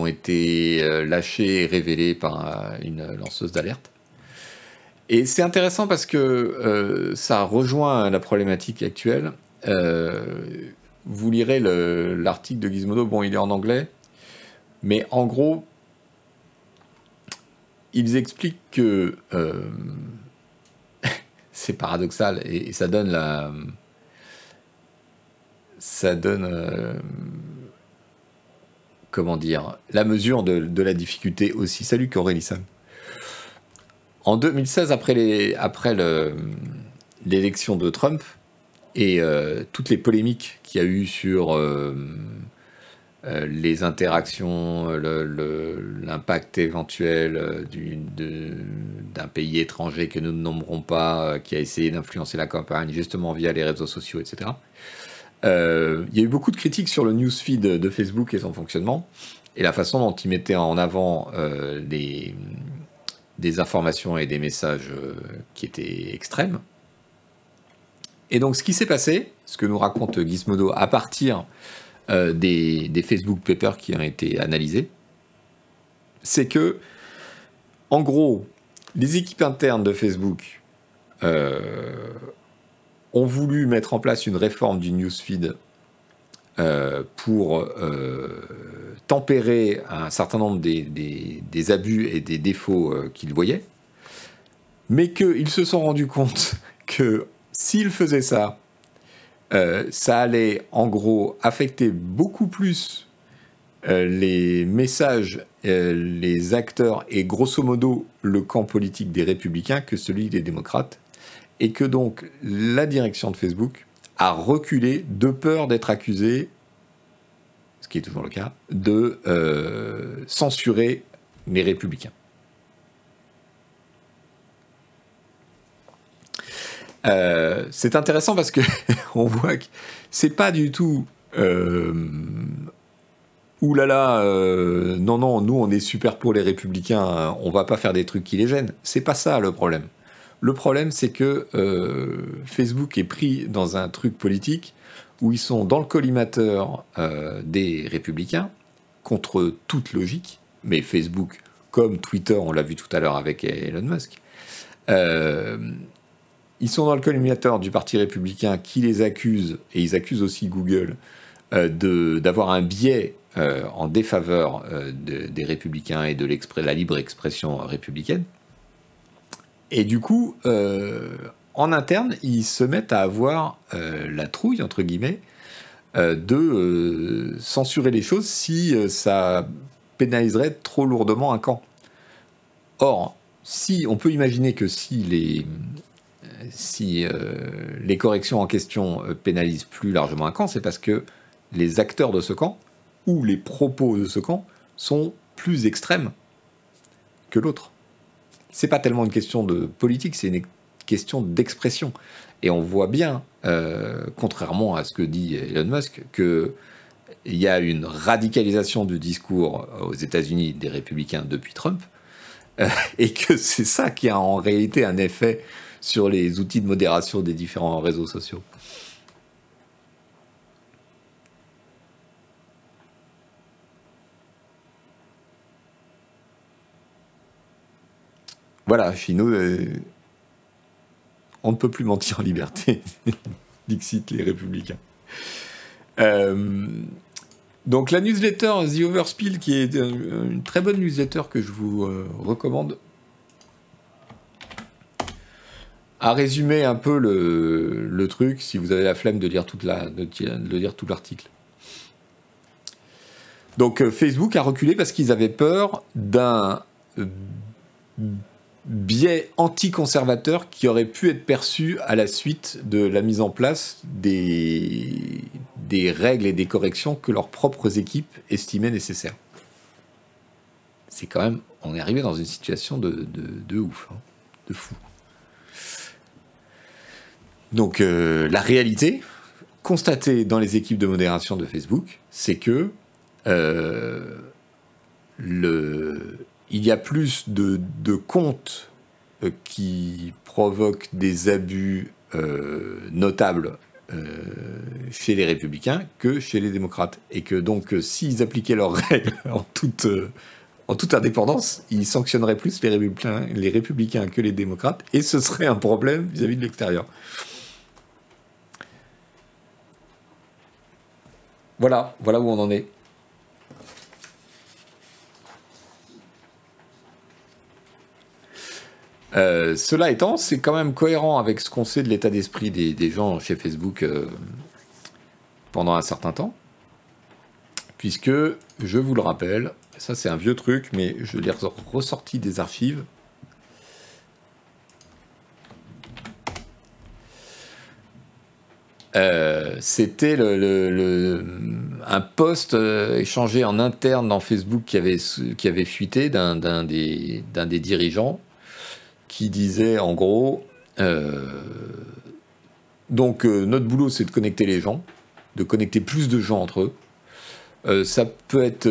été lâchés et révélés par une lanceuse d'alerte. Et c'est intéressant parce que ça rejoint la problématique actuelle. vous lirez l'article de Gizmodo, bon, il est en anglais, mais en gros, ils expliquent que c'est paradoxal et, ça donne la. Ça donne. Euh, comment dire La mesure de, la difficulté aussi. Salut Sam. En 2016, après l'élection de Trump et euh, toutes les polémiques qu'il y a eu sur. Euh, euh, les interactions, l'impact éventuel euh, d'un pays étranger que nous ne nommerons pas, euh, qui a essayé d'influencer la campagne justement via les réseaux sociaux, etc. il y a eu beaucoup de critiques sur le newsfeed de Facebook et son fonctionnement, et la façon dont il mettait en avant des informations et des messages qui étaient extrêmes. Et donc ce qui s'est passé, ce que nous raconte Gizmodo à partir euh, des, Facebook Papers qui ont été analysés, c'est que, en gros, les équipes internes de Facebook euh, ont voulu mettre en place une réforme du newsfeed euh, pour tempérer un certain nombre des, des abus et des défauts qu'ils voyaient, mais qu'ils se sont rendus compte que s'ils faisaient ça, euh, ça allait en gros affecter beaucoup plus euh, les messages, euh, les acteurs et grosso modo le camp politique des républicains que celui des démocrates, et que donc la direction de Facebook a reculé de peur d'être accusée, ce qui est toujours le cas, de censurer les républicains. Euh, c'est intéressant parce que on voit que c'est pas du tout euh, oulala, là euh, non, non, nous on est super pour les républicains, on va pas faire des trucs qui les gênent. C'est pas ça le problème. Le problème, c'est que euh, Facebook est pris dans un truc politique où ils sont dans le collimateur des républicains, contre toute logique, mais Facebook, comme Twitter, on l'a vu tout à l'heure avec Elon Musk, ils sont dans le collimateur du Parti républicain qui les accuse, et ils accusent aussi Google, euh, d'avoir un biais euh, en défaveur euh, des républicains et de la libre expression républicaine. Et du coup, en interne, ils se mettent à avoir la trouille, entre guillemets, de censurer les choses si ça pénaliserait trop lourdement un camp. Or, si on peut imaginer que si les, si euh, les corrections en question euh, pénalisent plus largement un camp, c'est parce que les acteurs de ce camp ou les propos de ce camp sont plus extrêmes que l'autre. C'est pas tellement une question de politique, c'est une question d'expression. Et on voit bien, euh, contrairement à ce que dit Elon Musk, qu'il y a une radicalisation du discours aux États-Unis des républicains depuis Trump, et que c'est ça qui a en réalité un effet sur les outils de modération des différents réseaux sociaux. Voilà, Chino, euh, on ne peut plus mentir en liberté. Dixit les républicains. Euh, donc la newsletter The Overspill, qui est une très bonne newsletter que je vous euh, recommande, à résumer un peu le, truc, si vous avez la flemme de lire, tout l'article. Donc euh, Facebook a reculé parce qu'ils avaient peur d'un euh, biais anticonservateur qui aurait pu être perçu à la suite de la mise en place des, règles et des corrections que leurs propres équipes estimaient nécessaires. C'est quand même, on est arrivé dans une situation de, de, ouf, hein, de fou. Donc euh, la réalité constatée dans les équipes de modération de Facebook, c'est que euh, il y a plus de, comptes euh, qui provoquent des abus notables chez les républicains que chez les démocrates. Et que donc, s'ils appliquaient leurs règles en toute, en toute indépendance, ils sanctionneraient plus les républicains que les démocrates, et ce serait un problème vis-à-vis de l'extérieur. Voilà, voilà où on en est. Euh, cela étant, c'est quand même cohérent avec ce qu'on sait de l'état d'esprit des, gens chez Facebook euh, pendant un certain temps. Puisque, je vous le rappelle, ça c'est un vieux truc, mais je l'ai ressorti des archives. Euh, c'était un post échangé en interne dans Facebook qui avait, qui avait fuité d'un des, des dirigeants qui disait en gros, euh, donc euh, notre boulot c'est de connecter les gens, de connecter plus de gens entre eux. Euh, ça peut être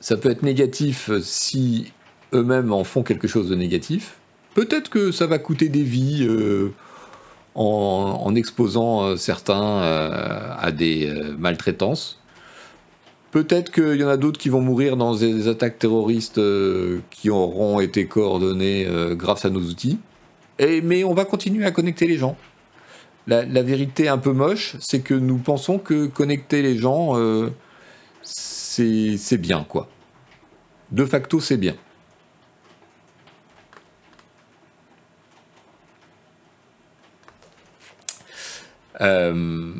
ça peut être négatif si eux-mêmes en font quelque chose de négatif. Peut-être que ça va coûter des vies en, exposant certains à des maltraitances. Peut-être qu'il y en a d'autres qui vont mourir dans des attaques terroristes euh, qui auront été coordonnées euh, grâce à nos outils. Mais on va continuer à connecter les gens. La, vérité un peu moche, c'est que nous pensons que connecter les gens, euh, c'est bien, quoi. De facto, c'est bien. Euh,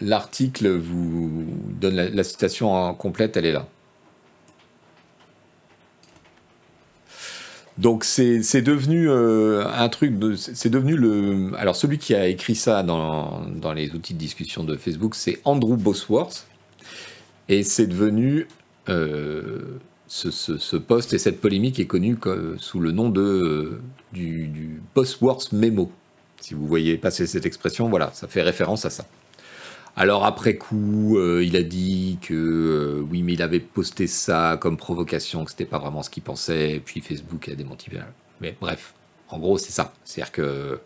l'article vous donne la, citation complète, elle est là. Donc c'est devenu euh, un truc, c'est devenu le... Alors celui qui a écrit ça dans, les outils de discussion de Facebook, c'est Andrew Bosworth. Et c'est devenu... Euh, ce, poste et cette polémique est connue sous le nom de, du Bosworth Memo. Si vous voyez passer cette expression, voilà, ça fait référence à ça. Alors après coup, euh, il a dit que euh, oui, mais il avait posté ça comme provocation, que c'était pas vraiment ce qu'il pensait, puis Facebook a démenti. Mais bref, en gros, c'est ça. C'est-à-dire que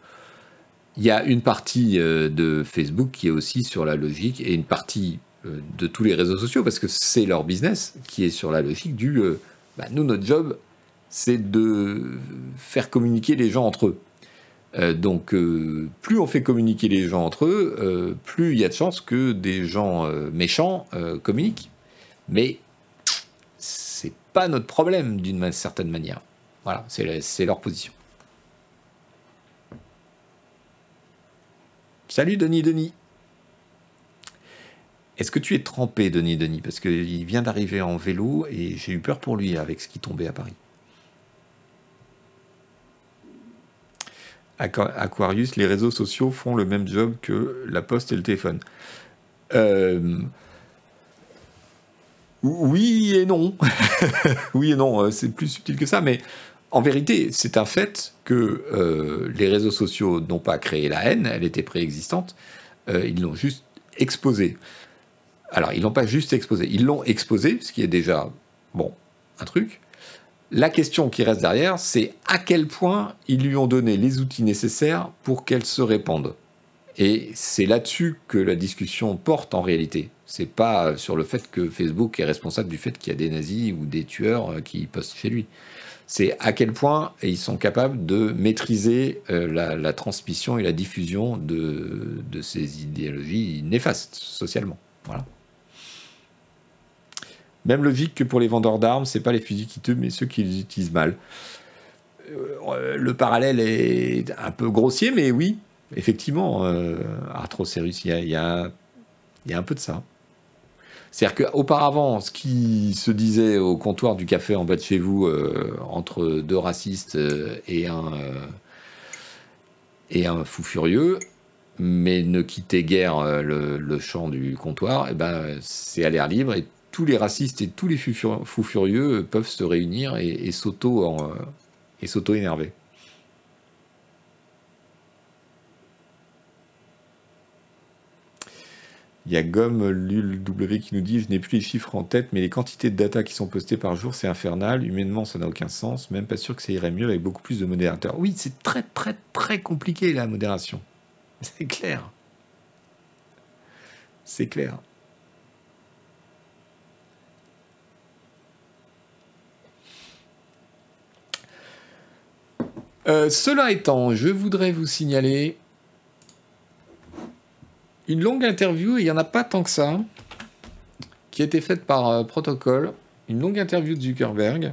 il y a une partie euh, de Facebook qui est aussi sur la logique et une partie de tous les réseaux sociaux, parce que c'est leur business qui est sur la logique du bah, nous, notre job, c'est de faire communiquer les gens entre eux. Euh, donc, euh, plus on fait communiquer les gens entre eux, euh, plus il y a de chances que des gens méchants communiquent. Mais c'est pas notre problème d'une certaine manière. Voilà, c'est leur position. Salut Denis Denis. Est-ce que tu es trempé, Denis Denis? Parce qu'il vient d'arriver en vélo et j'ai eu peur pour lui avec ce qui tombait à Paris. Aquarius, les réseaux sociaux font le même job que la poste et le téléphone. Euh, oui et non. oui et non, euh, c'est plus subtil que ça, mais en vérité, c'est un fait que euh, les réseaux sociaux n'ont pas créé la haine, elle était préexistante, ils l'ont juste exposée. Alors, ils l'ont pas juste exposée, ils l'ont exposée, ce qui est déjà, bon, un truc, la question qui reste derrière, c'est à quel point ils lui ont donné les outils nécessaires pour qu'elle se répande. Et c'est là-dessus que la discussion porte en réalité. C'est pas sur le fait que Facebook est responsable du fait qu'il y a des nazis ou des tueurs euh, qui postent chez lui. C'est à quel point ils sont capables de maîtriser euh, la, transmission et la diffusion de, de ces idéologies néfastes socialement. Voilà. Même logique que pour les vendeurs d'armes, c'est pas les fusils qui tuent, mais ceux qui les utilisent mal. Euh, le parallèle est un peu grossier, mais oui, effectivement, euh, il y a, un peu de ça. C'est-à-dire qu'auparavant, ce qui se disait au comptoir du café en bas de chez vous, euh, entre deux racistes et un, et un fou furieux, mais ne quittait guère le, champ du comptoir, et eh ben, c'est à l'air libre tous les racistes et tous les fous furieux peuvent se réunir et, et s'auto-énerver. Il y a Gomme W qui nous dit Je n'ai plus les chiffres en tête, mais les quantités de data qui sont postées par jour, c'est infernal. Humainement, ça n'a aucun sens. Même pas sûr que ça irait mieux avec beaucoup plus de modérateurs. Oui, c'est très, très, très compliqué la modération. C'est clair. c'est clair. Euh, cela étant, je voudrais vous signaler une longue interview, il n'y en a pas tant que ça, qui a été faite par euh, Protocol, une longue interview de Zuckerberg.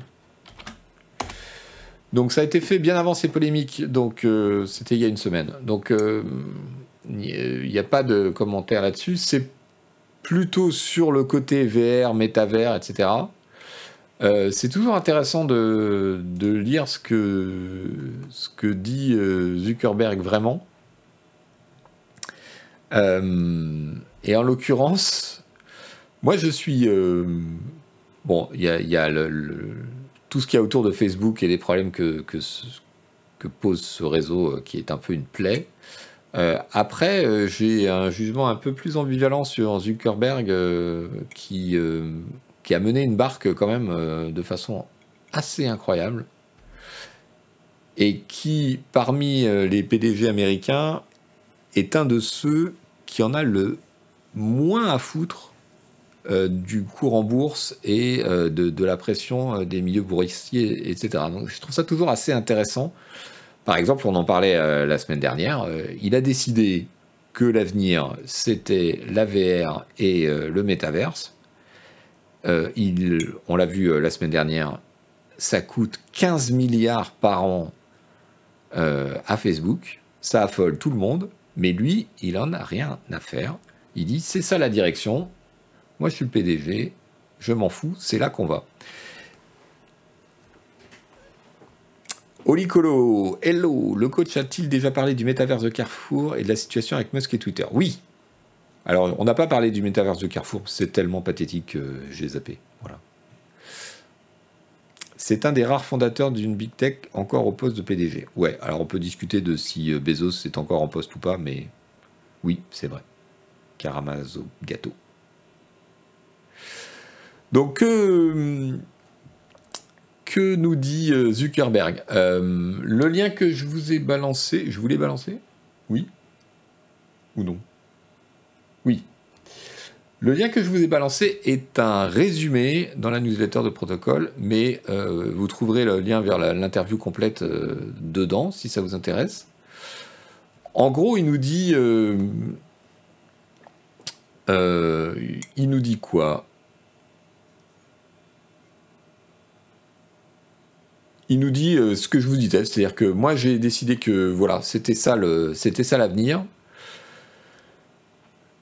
Donc ça a été fait bien avant ces polémiques, donc euh, c'était il y a une semaine. Donc il n'y a pas de commentaire là-dessus, c'est plutôt sur le côté VR, métavers, etc. Euh, c'est toujours intéressant de, lire ce que, dit euh, Zuckerberg vraiment. Euh, et en l'occurrence, moi je suis... bon, il y a, tout ce qu'il y a autour de Facebook et les problèmes que, pose ce réseau qui est un peu une plaie. après, j'ai un jugement un peu plus ambivalent sur Zuckerberg qui qui a mené une barque quand même euh, de façon assez incroyable et qui, parmi euh, les PDG américains, est un de ceux qui en a le moins à foutre euh, du cours en bourse et de, la pression des milieux boursiers, etc. Donc je trouve ça toujours assez intéressant. Par exemple, on en parlait la semaine dernière, il a décidé que l'avenir, c'était la VR et le métaverse. Euh, on l'a vu euh, la semaine dernière, ça coûte 15 milliards par an euh, à Facebook. Ça affole tout le monde, mais lui, il en a rien à faire. Il dit c'est ça la direction. Moi, je suis le PDG. Je m'en fous. C'est là qu'on va. Olicolo, hello, le coach a-t-il déjà parlé du métaverse de Carrefour et de la situation avec Musk et Twitter? Oui, alors, on n'a pas parlé du métaverse de Carrefour, c'est tellement pathétique que j'ai zappé. Voilà. C'est un des rares fondateurs d'une big tech encore au poste de PDG. Ouais, alors on peut discuter de si euh, Bezos est encore en poste ou pas, mais oui, c'est vrai. Caramazo gâteau. Donc, euh, que nous dit euh, Zuckerberg? Le lien que je vous ai balancé, je voulais balancer Oui Ou non? Oui. Le lien que je vous ai balancé est un résumé dans la newsletter de protocole, mais euh, vous trouverez le lien vers l'interview complète euh, dedans si ça vous intéresse. En gros, il nous dit, euh, il nous dit quoi? Il nous dit ce que je vous disais, c'est-à-dire que moi j'ai décidé que voilà, c'était ça c'était ça l'avenir.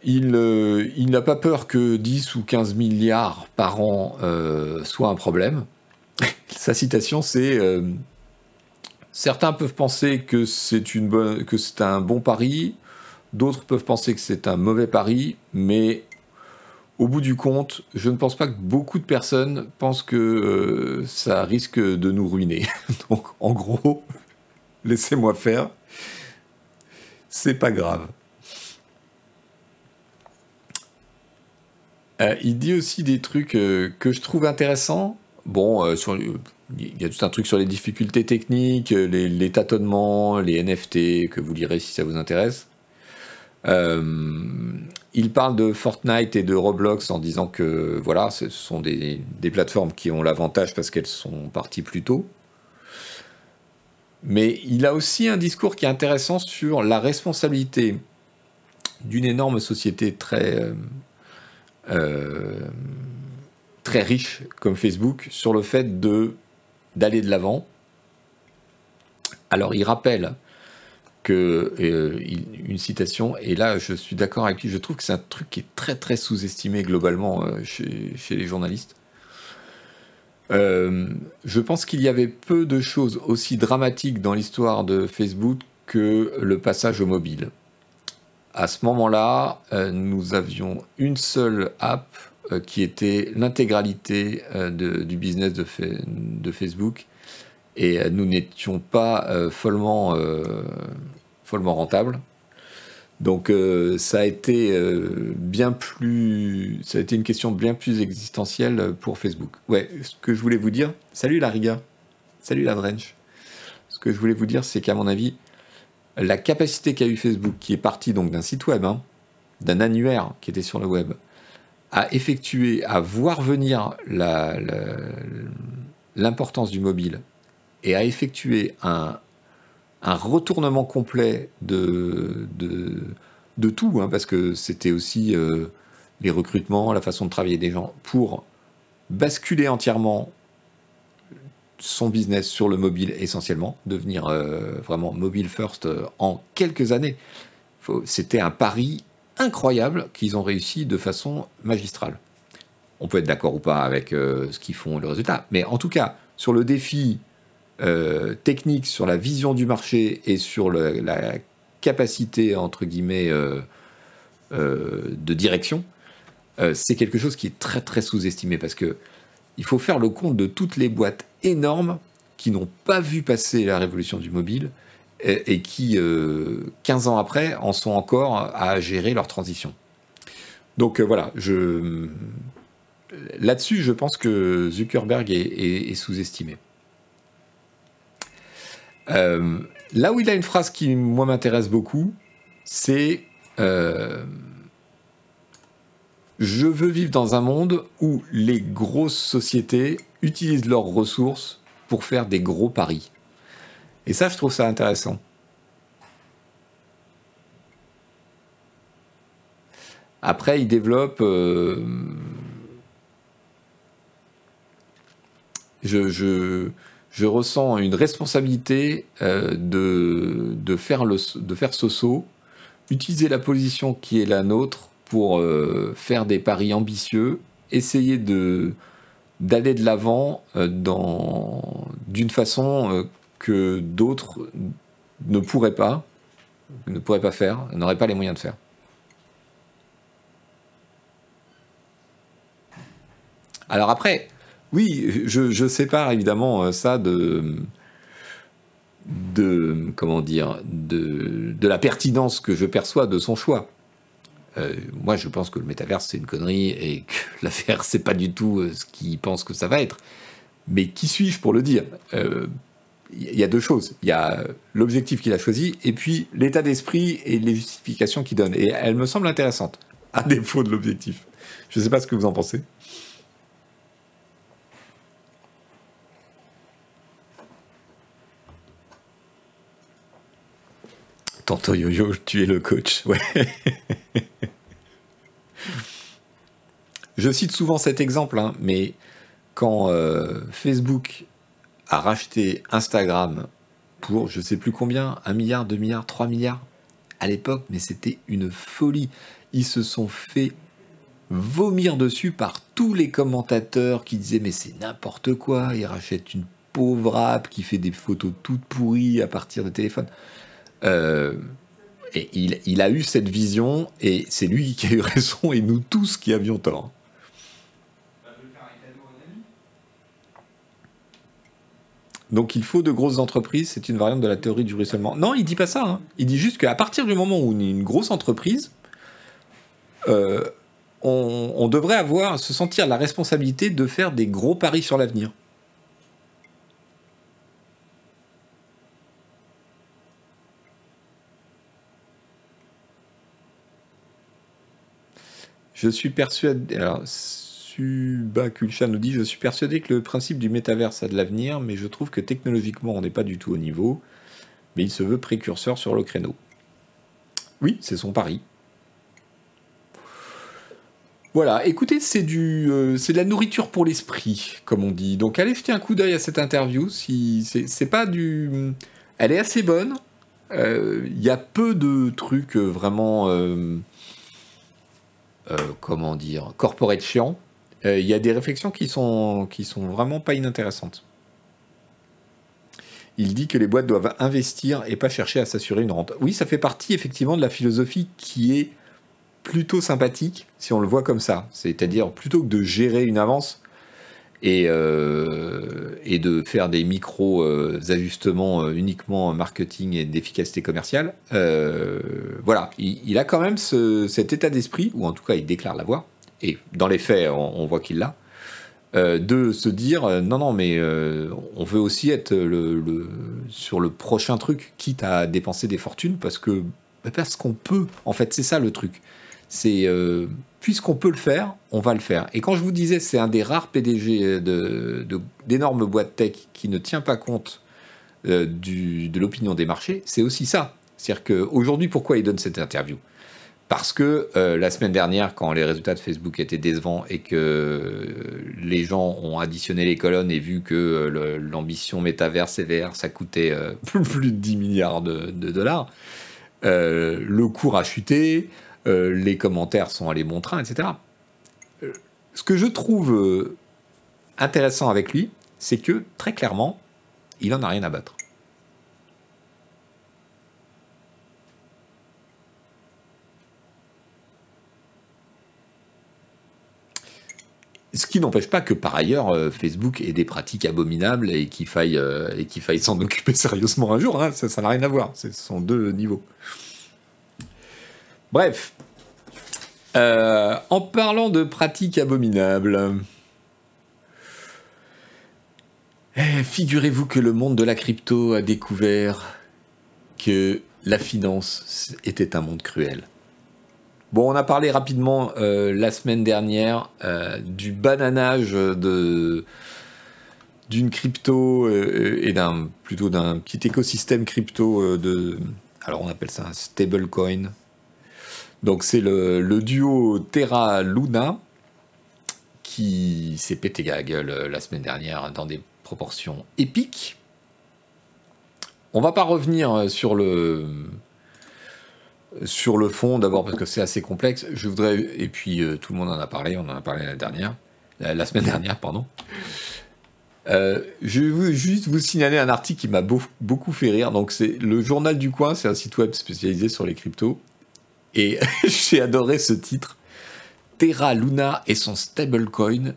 Euh, il, n'a pas peur que 10 ou 15 milliards par an euh, soit un problème. Sa citation, c'est euh, Certains peuvent penser que c'est un bon pari, d'autres peuvent penser que c'est un mauvais pari, mais au bout du compte, je ne pense pas que beaucoup de personnes pensent que ça risque de nous ruiner. Donc, en gros, laissez-moi faire. C'est pas grave. Euh, il dit aussi des trucs euh, que je trouve intéressants. Bon, euh, il y a tout un truc sur les difficultés techniques, les, tâtonnements, les NFT, que vous lirez si ça vous intéresse. il parle de Fortnite et de Roblox en disant que voilà, ce sont des, plateformes qui ont l'avantage parce qu'elles sont parties plus tôt. Mais il a aussi un discours qui est intéressant sur la responsabilité d'une énorme société très très riche comme Facebook sur le fait de d'aller de l'avant. Alors il rappelle que euh, une citation, et là je suis d'accord avec lui, je trouve que c'est un truc qui est très très sous-estimé globalement euh, chez, les journalistes. je pense qu'il y avait peu de choses aussi dramatiques dans l'histoire de Facebook que le passage au mobile à ce moment-là, euh, nous avions une seule app euh, qui était l'intégralité euh, du business de, Facebook et nous n'étions pas follement, follement rentables. Donc ça a été bien plus, ça a été une question bien plus existentielle pour Facebook. Ouais, ce que je voulais vous dire. Salut la Riga, salut la Drench. Ce que je voulais vous dire, c'est qu'à mon avis, la capacité qu'a eu Facebook, qui est partie donc d'un site web, hein, d'un annuaire qui était sur le web à effectuer, à voir venir l'importance du mobile et à effectuer un, retournement complet de, tout, hein, parce que c'était aussi euh, les recrutements, la façon de travailler des gens, pour basculer entièrement son business sur le mobile essentiellement, devenir euh, vraiment mobile first euh, en quelques années. C'était un pari incroyable qu'ils ont réussi de façon magistrale. On peut être d'accord ou pas avec euh, ce qu'ils font, le résultat, mais en tout cas, sur le défi technique, sur la vision du marché et sur la capacité, entre guillemets, de direction, c'est quelque chose qui est très très sous-estimé parce que il faut faire le compte de toutes les boîtes énormes qui n'ont pas vu passer la révolution du mobile et, qui, 15 euh, ans après, en sont encore à gérer leur transition. Donc euh, voilà, je... là-dessus, je pense que Zuckerberg est, sous-estimé. Euh, là où il a une phrase qui, moi, m'intéresse beaucoup, c'est je veux vivre dans un monde où les grosses sociétés utilisent leurs ressources pour faire des gros paris. Et ça, je trouve ça intéressant. Après, il développe... Euh, je, ressens une responsabilité euh, de, de, faire le, de faire ce saut, utiliser la position qui est la nôtre pour euh, faire des paris ambitieux, essayer de d'aller de l'avant euh, d'une façon euh, que d'autres ne pourraient pas ne pourraient pas faire, n'auraient pas les moyens de faire. Alors après, oui, je, je sépare évidemment ça de de comment dire de, de la pertinence que je perçois de son choix. Euh, moi, je pense que le métaverse, c'est une connerie et que l'affaire, c'est pas du tout euh, ce qu'il pense que ça va être. Mais qui suis-je pour le dire? Il euh, y a deux choses. Il y a l'objectif qu'il a choisi et puis l'état d'esprit et les justifications qu'il donne. Et elles me semblent intéressantes, à défaut de l'objectif. Je ne sais pas ce que vous en pensez. Tantôt yo-yo, tu es le coach. Je cite souvent cet exemple, hein, mais quand euh, Facebook a racheté Instagram pour je sais plus combien, 1 milliard, 2 milliards, 3 milliards à l'époque, mais c'était une folie. Ils se sont fait vomir dessus par tous les commentateurs qui disaient mais c'est n'importe quoi, ils rachètent une pauvre app qui fait des photos toutes pourries à partir de téléphone. Euh, et il, a eu cette vision, et c'est lui qui a eu raison, et nous tous qui avions tort. Donc il faut de grosses entreprises, c'est une variante de la théorie du ruissellement. Non, il dit pas ça. Hein. Il dit juste qu'à partir du moment où on est une grosse entreprise, euh, on, on, devrait avoir, se sentir la responsabilité de faire des gros paris sur l'avenir. Je suis persuadé. Alors, Subakulcha nous dit Je suis persuadé que le principe du métaverse a de l'avenir, mais je trouve que technologiquement, on n'est pas du tout au niveau. Mais il se veut précurseur sur le créneau. Oui, c'est son pari. Voilà, écoutez, c'est du, euh, c'est de la nourriture pour l'esprit, comme on dit. Donc allez jeter un coup d'œil à cette interview. Si c'est pas du, elle est assez bonne. Euh, il y a peu de trucs euh, vraiment comment dire, corporate chiant, euh, il y a des réflexions qui sont, qui sont vraiment pas inintéressantes. Il dit que les boîtes doivent investir et pas chercher à s'assurer une rente. Oui, ça fait partie effectivement de la philosophie qui est plutôt sympathique si on le voit comme ça. C'est-à-dire plutôt que de gérer une avance, et, euh, et de faire des micro-ajustements euh, euh, uniquement marketing et d'efficacité commerciale. voilà, il, a quand même cet état d'esprit, ou en tout cas il déclare l'avoir, et dans les faits on, voit qu'il l'a, de se dire non, non, mais on veut aussi être le, sur le prochain truc, quitte à dépenser des fortunes, parce que parce qu'on peut, en fait, c'est ça le truc. C'est puisqu'on peut le faire, on va le faire. Et quand je vous disais, c'est un des rares PDG d'énormes de, boîtes tech qui ne tient pas compte euh, de l'opinion des marchés, c'est aussi ça. C'est-à-dire qu'aujourd'hui, pourquoi il donne cette interview? Parce que euh, la semaine dernière, quand les résultats de Facebook étaient décevants et que les gens ont additionné les colonnes et vu que l'ambition métaverse et VR, ça coûtait plus de 10 milliards de, de dollars, le cours a chuté, euh, les commentaires sont allés bon train, etc. Euh, ce que je trouve euh, intéressant avec lui, c'est que très clairement, il en a rien à battre. Ce qui n'empêche pas que par ailleurs Facebook ait des pratiques abominables et qu'il faille, faille s'en occuper sérieusement un jour. Hein. ça n'a rien à voir. Ce sont deux niveaux. Bref. Euh, en parlant de pratiques abominables, eh, figurez-vous que le monde de la crypto a découvert que la finance était un monde cruel. Bon, on a parlé rapidement euh, la semaine dernière euh, du bananage de d'une crypto et d'un plutôt d'un petit écosystème crypto de alors on appelle ça un stablecoin donc c'est le, duo Terra Luna qui s'est pété la gueule euh, la semaine dernière dans des proportions épiques. On va pas revenir euh, sur le sur le fond d'abord parce que c'est assez complexe. Je voudrais et puis euh, tout le monde en a parlé, on en a parlé la dernière, la, semaine dernière pardon. je veux juste vous signaler un article qui m'a beaucoup fait rire. Donc c'est le journal du coin, c'est un site web spécialisé sur les cryptos. Et j'ai adoré ce titre. Terra Luna et son stablecoin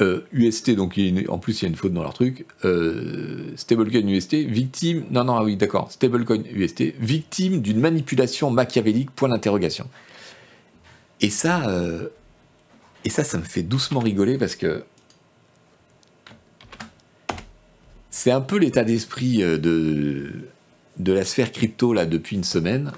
UST, euh, donc en plus il y a une faute dans leur truc. Euh, stablecoin UST, victime. Non, non, ah oui, d'accord. Stablecoin UST, victime d'une manipulation machiavélique, point d'interrogation. Et ça, euh, et ça, ça me fait doucement rigoler parce que c'est un peu l'état d'esprit de de la sphère crypto là depuis une semaine,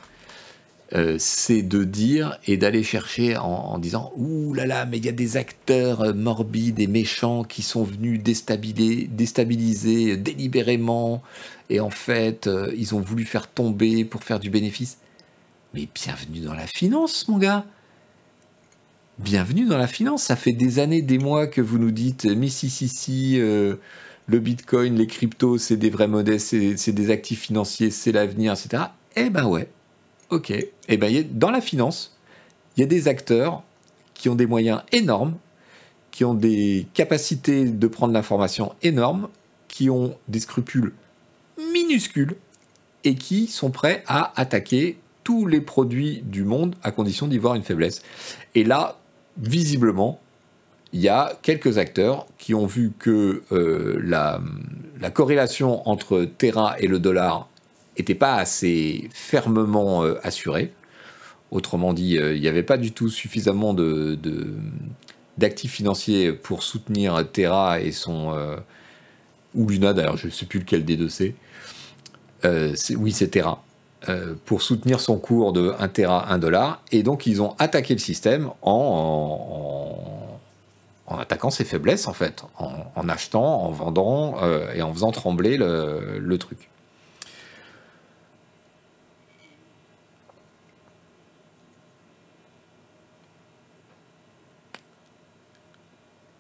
euh, c'est de dire et d'aller chercher en, disant ouh là là, mais il y a des acteurs euh, morbides et méchants qui sont venus déstabiliser, déstabiliser délibérément et en fait euh, ils ont voulu faire tomber pour faire du bénéfice. Mais bienvenue dans la finance, mon gars. Bienvenue dans la finance. Ça fait des années, des mois que vous nous dites, si, si, le bitcoin, les cryptos, c'est des vrais modèles, c'est des actifs financiers, c'est l'avenir, etc. Eh ben ouais, ok. Eh ben dans la finance, il y a des acteurs qui ont des moyens énormes, qui ont des capacités de prendre l'information énormes, qui ont des scrupules minuscules et qui sont prêts à attaquer tous les produits du monde à condition d'y voir une faiblesse. Et là, visiblement, il y a quelques acteurs qui ont vu que euh, la, corrélation entre Terra et le dollar n'était pas assez fermement euh, assurée. Autrement dit, euh, il n'y avait pas du tout suffisamment d'actifs financiers pour soutenir Terra et son... ou Luna d'ailleurs, je ne sais plus lequel des deux c'est. oui, c'est Terra. pour soutenir son cours de 1 Terra, 1 dollar. Et donc, ils ont attaqué le système en attaquant ses faiblesses, en fait, en, achetant, en vendant euh, et en faisant trembler le, truc.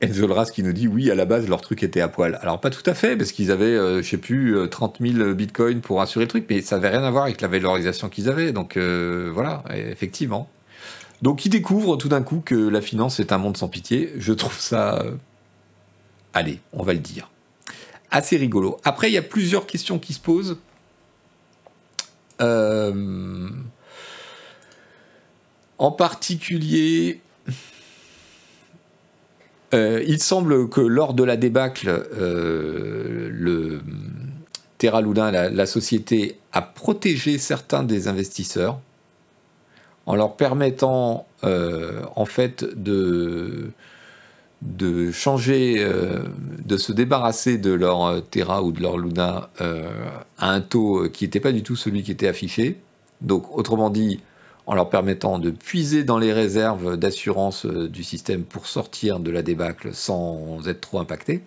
Enzo Lras qui nous dit oui, à la base, leur truc était à poil. Alors, pas tout à fait, parce qu'ils avaient, je euh, je sais plus, 30 euh, 000 bitcoins pour assurer le truc, mais ça n'avait rien à voir avec la valorisation qu'ils avaient. Donc, voilà, effectivement. Donc il découvre tout d'un coup que la finance est un monde sans pitié. Je trouve ça... Euh, allez, on va le dire. Assez rigolo. Après, il y a plusieurs questions qui se posent. Euh, en particulier, euh, il semble que lors de la débâcle, le Terra Luna, la, société, a protégé certains des investisseurs en leur permettant euh, en fait de, changer, euh, de se débarrasser de leur Terra ou de leur Luna euh, à un taux qui n'était pas du tout celui qui était affiché. Donc autrement dit, en leur permettant de puiser dans les réserves d'assurance euh, du système pour sortir de la débâcle sans être trop impacté.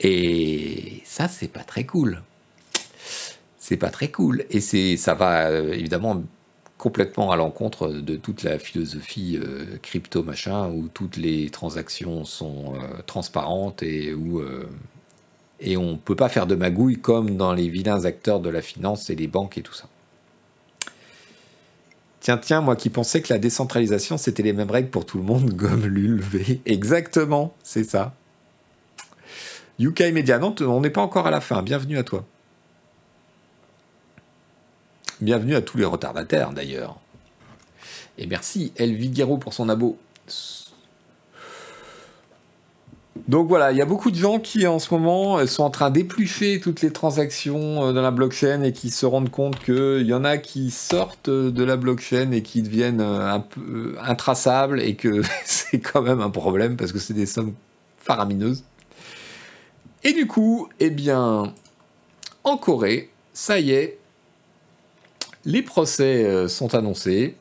Et ça, c'est pas très cool. C'est pas très cool. Et ça va euh, évidemment complètement à l'encontre de toute la philosophie euh, crypto machin où toutes les transactions sont transparentes et où et on peut pas faire de magouille comme dans les vilains acteurs de la finance et les banques et tout ça. Tiens, tiens, moi qui pensais que la décentralisation, c'était les mêmes règles pour tout le monde, gomme l'ULV. Exactement, c'est ça. UK Media, non, on n'est pas encore à la fin. Bienvenue à toi. Bienvenue à tous les retardataires, d'ailleurs. Et merci Elviguero pour son abo. Donc voilà, il y a beaucoup de gens qui en ce moment euh, sont en train d'éplucher toutes les transactions euh, dans la blockchain et qui se rendent compte qu'il y en a qui sortent euh, de la blockchain et qui deviennent un peu intraçables et que c'est quand même un problème parce que c'est des sommes faramineuses. Et du coup, eh bien, en Corée, ça y est, les procès sont annoncés.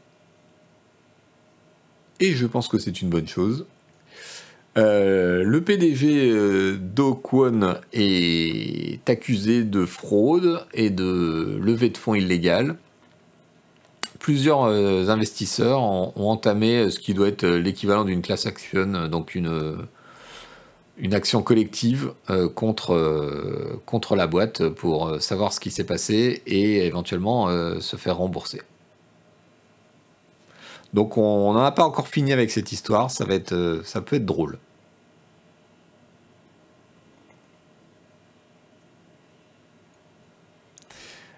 Et je pense que c'est une bonne chose. Euh, le PDG euh, est accusé de fraude et de levée de fonds illégale. Plusieurs euh, investisseurs ont, entamé ce qui doit être l'équivalent d'une class action, donc une, une action collective contre, contre la boîte pour savoir ce qui s'est passé et éventuellement se faire rembourser. Donc on n'en a pas encore fini avec cette histoire, ça, va être, euh, ça peut être drôle.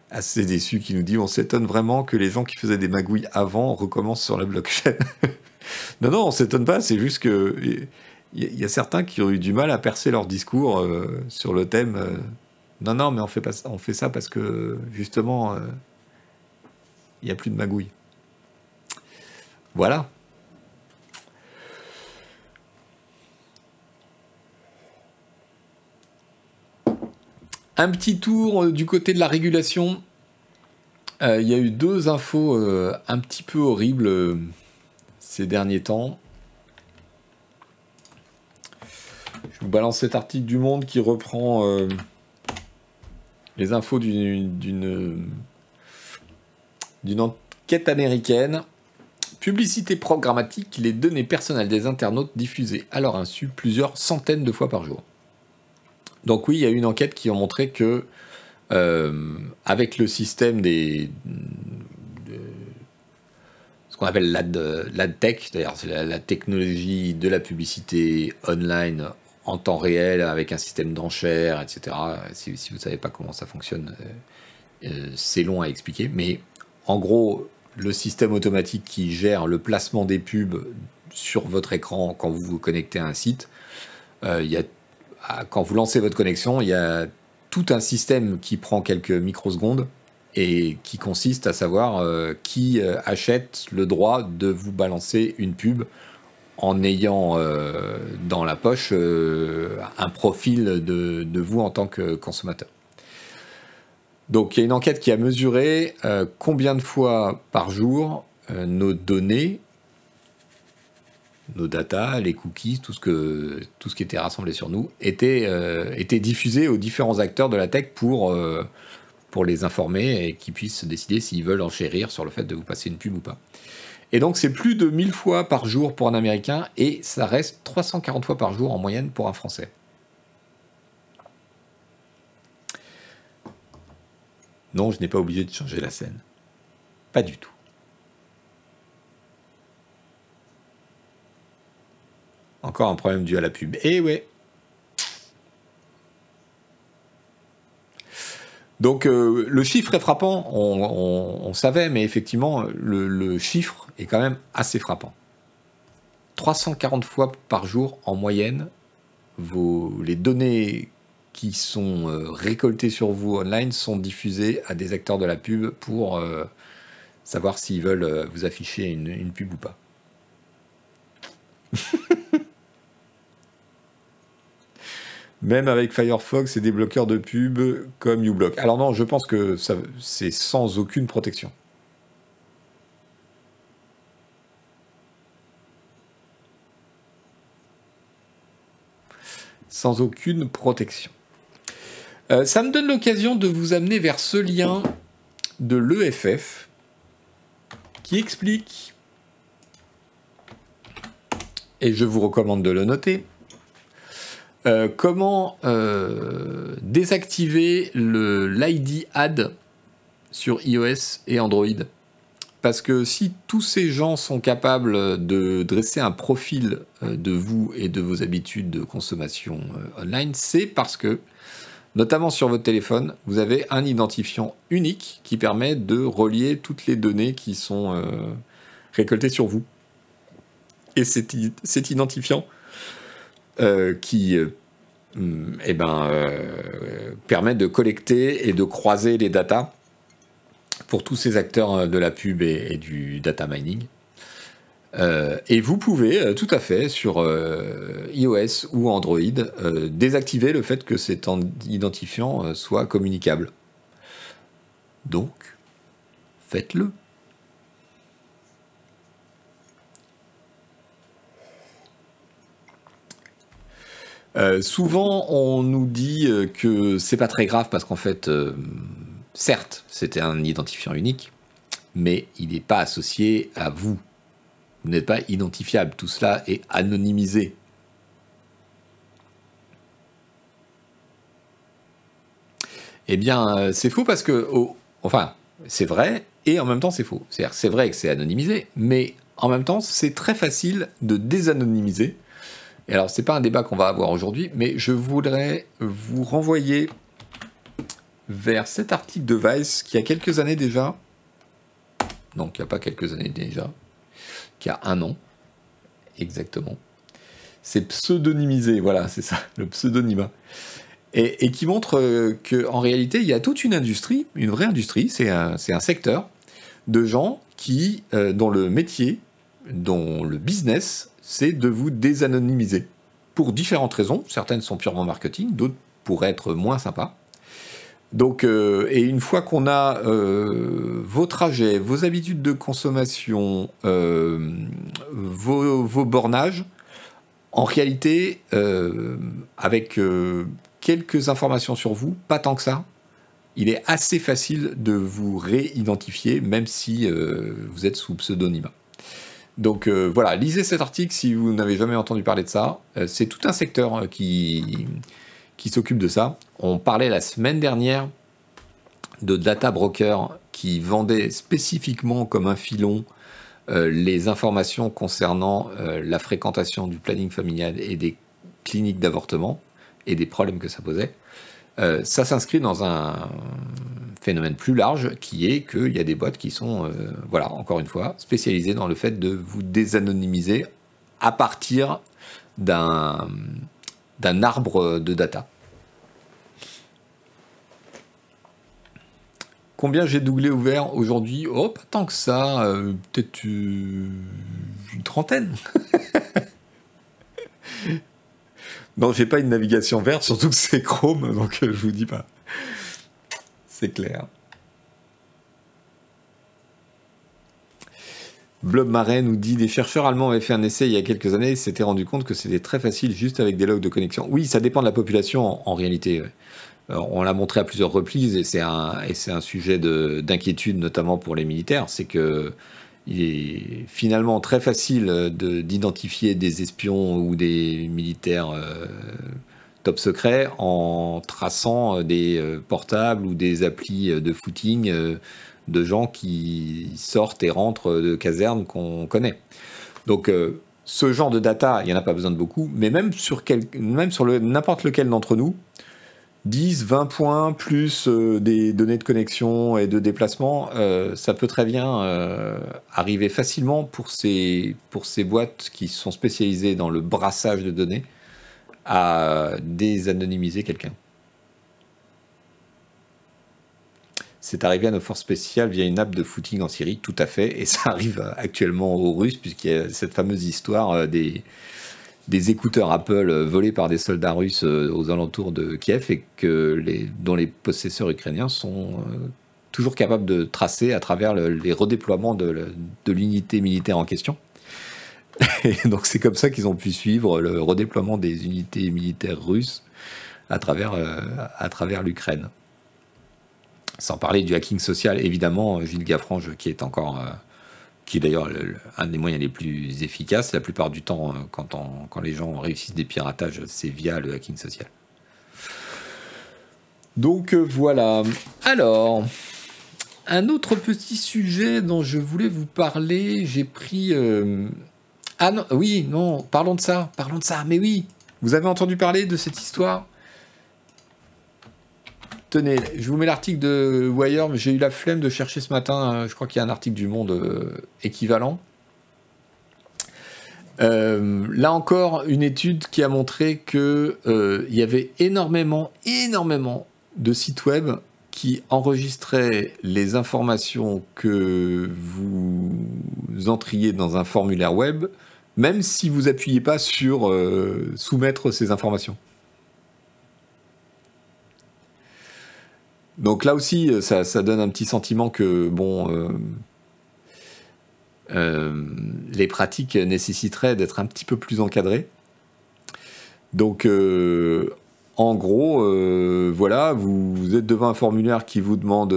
Assez déçu qui nous dit on s'étonne vraiment que les gens qui faisaient des magouilles avant recommencent sur la blockchain. non, non, on s'étonne pas, c'est juste que il y, a certains qui ont eu du mal à percer leur discours euh, sur le thème. Euh, non, non, mais on fait, ça parce que justement, il n'y a plus de magouilles. Voilà. Un petit tour euh, du côté de la régulation. Euh, il y a eu deux infos euh, un petit peu horribles ces derniers temps. Je vous balance cet article du Monde qui reprend les infos d'une enquête américaine. Publicité programmatique, les données personnelles des internautes diffusées à leur insu plusieurs centaines de fois par jour. Donc oui, il y a eu une enquête qui a montré que euh, avec le système des ce qu'on appelle l'ad c'est-à-dire la, technologie de la publicité online en temps réel avec un système d'enchères, etc. Si, vous ne savez pas comment ça fonctionne, euh, euh, c'est long à expliquer, mais en gros, le système automatique qui gère le placement des pubs sur votre écran quand vous vous connectez à un site. Euh, y a, quand vous lancez votre connexion, il y a tout un système qui prend quelques microsecondes et qui consiste à savoir euh, qui achète le droit de vous balancer une pub en ayant dans la poche un profil de vous en tant que consommateur. Donc il y a une enquête qui a mesuré euh, combien de fois par jour euh, nos données, nos data, les cookies, tout ce, qui était rassemblé sur nous, étaient, euh, diffusés aux différents acteurs de la tech pour, pour les informer et qu'ils puissent décider s'ils veulent enchérir sur le fait de vous passer une pub ou pas. Et donc c'est plus de 1000 fois par jour pour un Américain et ça reste 340 fois par jour en moyenne pour un Français. Non, je n'ai pas obligé de changer la scène. Pas du tout. Encore un problème dû à la pub. Eh ouais. Donc euh, le chiffre est frappant, on, savait, mais effectivement, le, chiffre est quand même assez frappant. 340 fois par jour en moyenne, les données qui sont euh, récoltés sur vous online sont diffusés à des acteurs de la pub pour euh, savoir s'ils veulent vous afficher une, pub ou pas. même avec Firefox et des bloqueurs de pub comme uBlock. Alors non, je pense que c'est sans aucune protection. Sans aucune protection. Euh, ça me donne l'occasion de vous amener vers ce lien de l'EFF qui explique, et je vous recommande de le noter, euh, comment euh, désactiver l'ID Ad sur iOS et Android? Parce que si tous ces gens sont capables de dresser un profil euh, de vous et de vos habitudes de consommation online, c'est parce que, notamment sur votre téléphone, vous avez un identifiant unique qui permet de relier toutes les données qui sont récoltées sur vous. Et cet, cet identifiant euh, qui euh, mm, eh ben, euh, permet de collecter et de croiser les datas pour tous ces acteurs de la pub et, du data mining. et vous pouvez tout à fait sur iOS ou Android désactiver le fait que cet identifiant soit communicable. Donc, faites-le. Euh, souvent, on nous dit euh, que c'est pas très grave parce qu'en fait, euh, certes, c'était un identifiant unique, mais il n'est pas associé à vous. Vous n'êtes pas identifiable. Tout cela est anonymisé. Eh bien, c'est faux parce que, enfin, c'est vrai et en même temps c'est faux. C'est vrai que c'est anonymisé, mais en même temps, c'est très facile de désanonymiser alors, c'est pas un débat qu'on va avoir aujourd'hui, mais je voudrais vous renvoyer vers cet article de Vice qui a quelques années déjà, non, qui a pas quelques années déjà, qui a un an, exactement. C'est pseudonymisé, voilà, c'est ça, le pseudonymat. Et, qui montre euh, qu'en réalité, il y a toute une industrie, une vraie industrie, c'est un, un, secteur de gens qui, euh, dont le métier, dont le business c'est de vous désanonymiser. Pour différentes raisons, certaines sont purement marketing, d'autres pourraient être moins sympas. Donc, euh, et une fois qu'on a euh, vos trajets, vos habitudes de consommation, euh, vos, bornages, en réalité, avec quelques informations sur vous, pas tant que ça, il est assez facile de vous réidentifier, même si vous êtes sous pseudonyme. Donc euh, voilà, lisez cet article si vous n'avez jamais entendu parler de ça. Euh, c'est tout un secteur euh, qui, s'occupe de ça. On parlait la semaine dernière de data broker qui vendait spécifiquement comme un filon les informations concernant la fréquentation du planning familial et des cliniques d'avortement et des problèmes que ça posait. Ça s'inscrit dans un phénomène plus large qui est qu'il y a des boîtes qui sont, euh, voilà, encore une fois, spécialisées dans le fait de vous désanonymiser à partir d'un, d'un arbre de data. Combien j'ai doublé ouvert aujourd'hui? Oh, pas tant que ça, euh, peut-être une trentaine. non, j'ai pas une navigation verte, surtout que c'est Chrome, donc euh, je vous dis pas clair. Blob Marais nous dit des chercheurs allemands avaient fait un essai il y a quelques années, s'étaient rendu compte que c'était très facile juste avec des logs de connexion. Oui, ça dépend de la population en, réalité. on l'a montré à plusieurs reprises et c'est un, et c'est un sujet d'inquiétude notamment pour les militaires. C'est que il est finalement très facile d'identifier des espions ou des militaires euh, top secret en traçant euh, des euh, portables ou des applis euh, de footing de gens qui sortent et rentrent de casernes qu'on connaît. Donc ce genre de data, il n'y en a pas besoin de beaucoup, mais même sur n'importe lequel d'entre nous, 10, 20 points plus des données de connexion et de déplacement, ça peut très bien arriver facilement pour ces, pour ces boîtes qui sont spécialisées dans le brassage de données à désanonymiser quelqu'un. C'est arrivé à nos forces spéciales via une app de footing en Syrie, tout à fait, et ça arrive actuellement aux Russes, puisqu'il y a cette fameuse histoire euh, des, des écouteurs Apple euh, volés par des soldats russes euh, aux alentours de Kiev et dont les possesseurs ukrainiens sont toujours capables de tracer à travers les redéploiements de, l'unité militaire en question. Et donc c'est comme ça qu'ils ont pu suivre le redéploiement des unités militaires russes à travers, euh, l'Ukraine. Sans parler du hacking social, évidemment, Gilles Gaffrange, qui est encore, euh, qui est d'ailleurs un des moyens les plus efficaces. La plupart du temps, euh, quand, les gens réussissent des piratages, c'est via le hacking social. Donc voilà. Alors, un autre petit sujet dont je voulais vous parler, j'ai pris. Ah non, oui, non, parlons de ça, parlons de ça, mais oui. Vous avez entendu parler de cette histoire? Tenez, je vous mets l'article de Wire, mais j'ai eu la flemme de chercher ce matin. Euh, je crois qu'il y a un article du Monde euh, équivalent. Euh, là encore, une étude qui a montré qu'il y avait énormément, énormément de sites web qui enregistraient les informations que vous entriez dans un formulaire web, même si vous appuyez pas sur soumettre ces informations. Donc là aussi, euh, ça, donne un petit sentiment que, bon, euh, euh, les pratiques nécessiteraient d'être un petit peu plus encadrées. Donc, en gros, voilà, vous, êtes devant un formulaire qui vous demande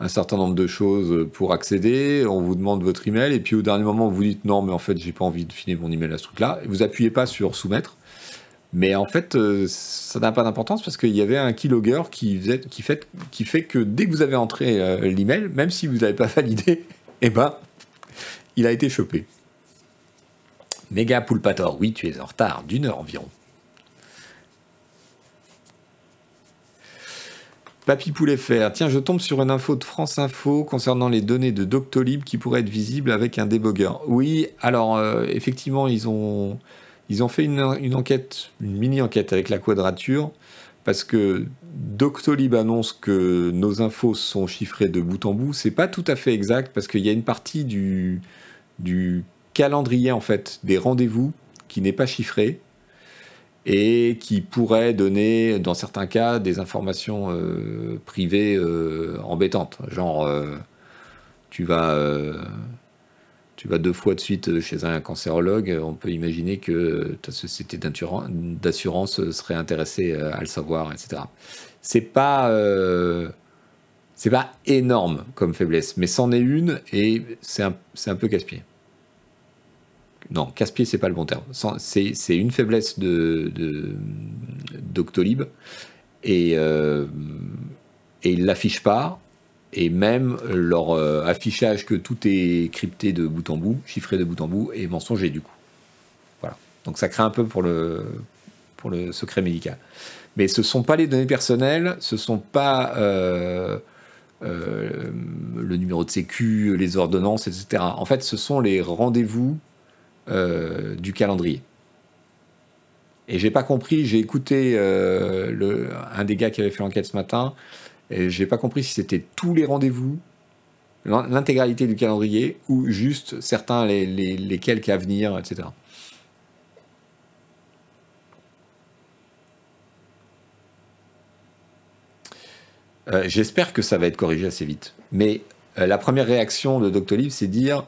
un certain nombre de choses pour accéder, on vous demande votre email, et puis au dernier moment, vous dites non, mais en fait, j'ai pas envie de filer mon email à ce truc-là, vous appuyez pas sur soumettre, mais en fait, euh, ça n'a pas d'importance parce qu'il y avait un keylogger qui, qui, fait, que dès que vous avez entré euh, l'email, même si vous n'avez pas validé, eh ben, il a été chopé. Méga Poulpator, oui, tu es en retard d'une heure environ. Papy Poulet Fer, tiens, je tombe sur une info de France Info concernant les données de Doctolib qui pourraient être visibles avec un debugger. Oui, alors euh, effectivement, ils ont ils ont fait une, enquête, une mini-enquête avec la quadrature, parce que Doctolib annonce que nos infos sont chiffrées de bout en bout. C'est pas tout à fait exact, parce qu'il y a une partie du, calendrier, en fait, des rendez-vous qui n'est pas chiffré et qui pourrait donner, dans certains cas, des informations euh, privées euh, embêtantes. Genre, euh, tu vas tu vas deux fois de suite chez un cancérologue, on peut imaginer que ta société d'assurance serait intéressée à le savoir, etc. C'est pas, euh, c'est pas énorme comme faiblesse, mais c'en est une et c'est un, un, peu casse-pied. Non, casse-pied, c'est pas le bon terme. C'est une faiblesse de, Doctolib et, euh, et il l'affiche pas et même leur euh, affichage que tout est crypté de bout en bout, chiffré de bout en bout, est mensonger du coup. Voilà. Donc ça crée un peu pour le, secret médical. Mais ce ne sont pas les données personnelles, ce ne sont pas euh, euh, le numéro de sécu, les ordonnances, etc. En fait, ce sont les rendez-vous du calendrier. Et j'ai pas compris, j'ai écouté un des gars qui avait fait l'enquête ce matin, et j'ai pas compris si c'était tous les rendez-vous, l'intégralité du calendrier, ou juste certains, les, les, quelques à venir, etc. Euh, j'espère que ça va être corrigé assez vite. Mais euh, la première réaction de Doctolib, c'est dire,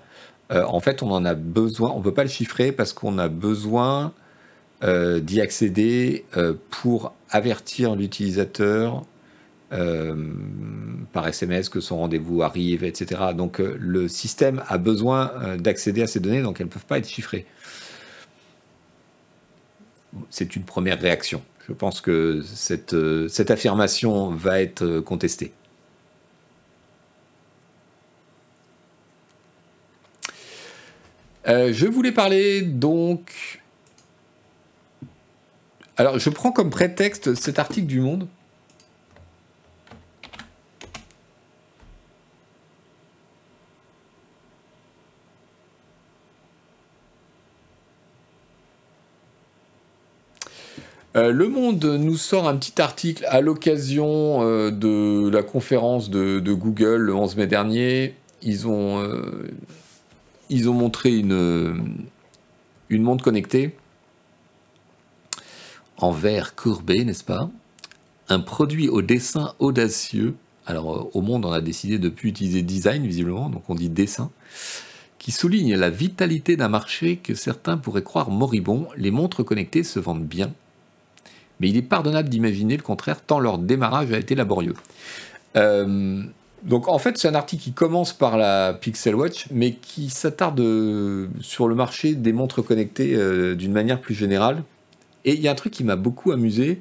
euh, en fait, on en a besoin, on ne peut pas le chiffrer parce qu'on a besoin d'y accéder pour avertir l'utilisateur euh, par SMS que son rendez-vous arrive, etc. Donc euh, le système a besoin euh, d'accéder à ces données, donc elles ne peuvent pas être chiffrées. C'est une première réaction. Je pense que cette, cette affirmation va être contestée. je voulais parler donc. Alors, je prends comme prétexte cet article du Monde Euh, le Monde nous sort un petit article à l'occasion euh, de la conférence de, Google le 11 mai dernier. Ils ont, euh, montré une, une montre connectée en verre courbé, n'est-ce pas? Un produit au dessin audacieux. Alors au Monde, on a décidé de ne plus utiliser design, visiblement, donc on dit dessin qui souligne la vitalité d'un marché que certains pourraient croire moribond. Les montres connectées se vendent bien, mais il est pardonnable d'imaginer le contraire tant leur démarrage a été laborieux. Euh, donc en fait, c'est un article qui commence par la Pixel Watch, mais qui s'attarde euh, sur le marché des montres connectées euh, d'une manière plus générale. Et il y a un truc qui m'a beaucoup amusé,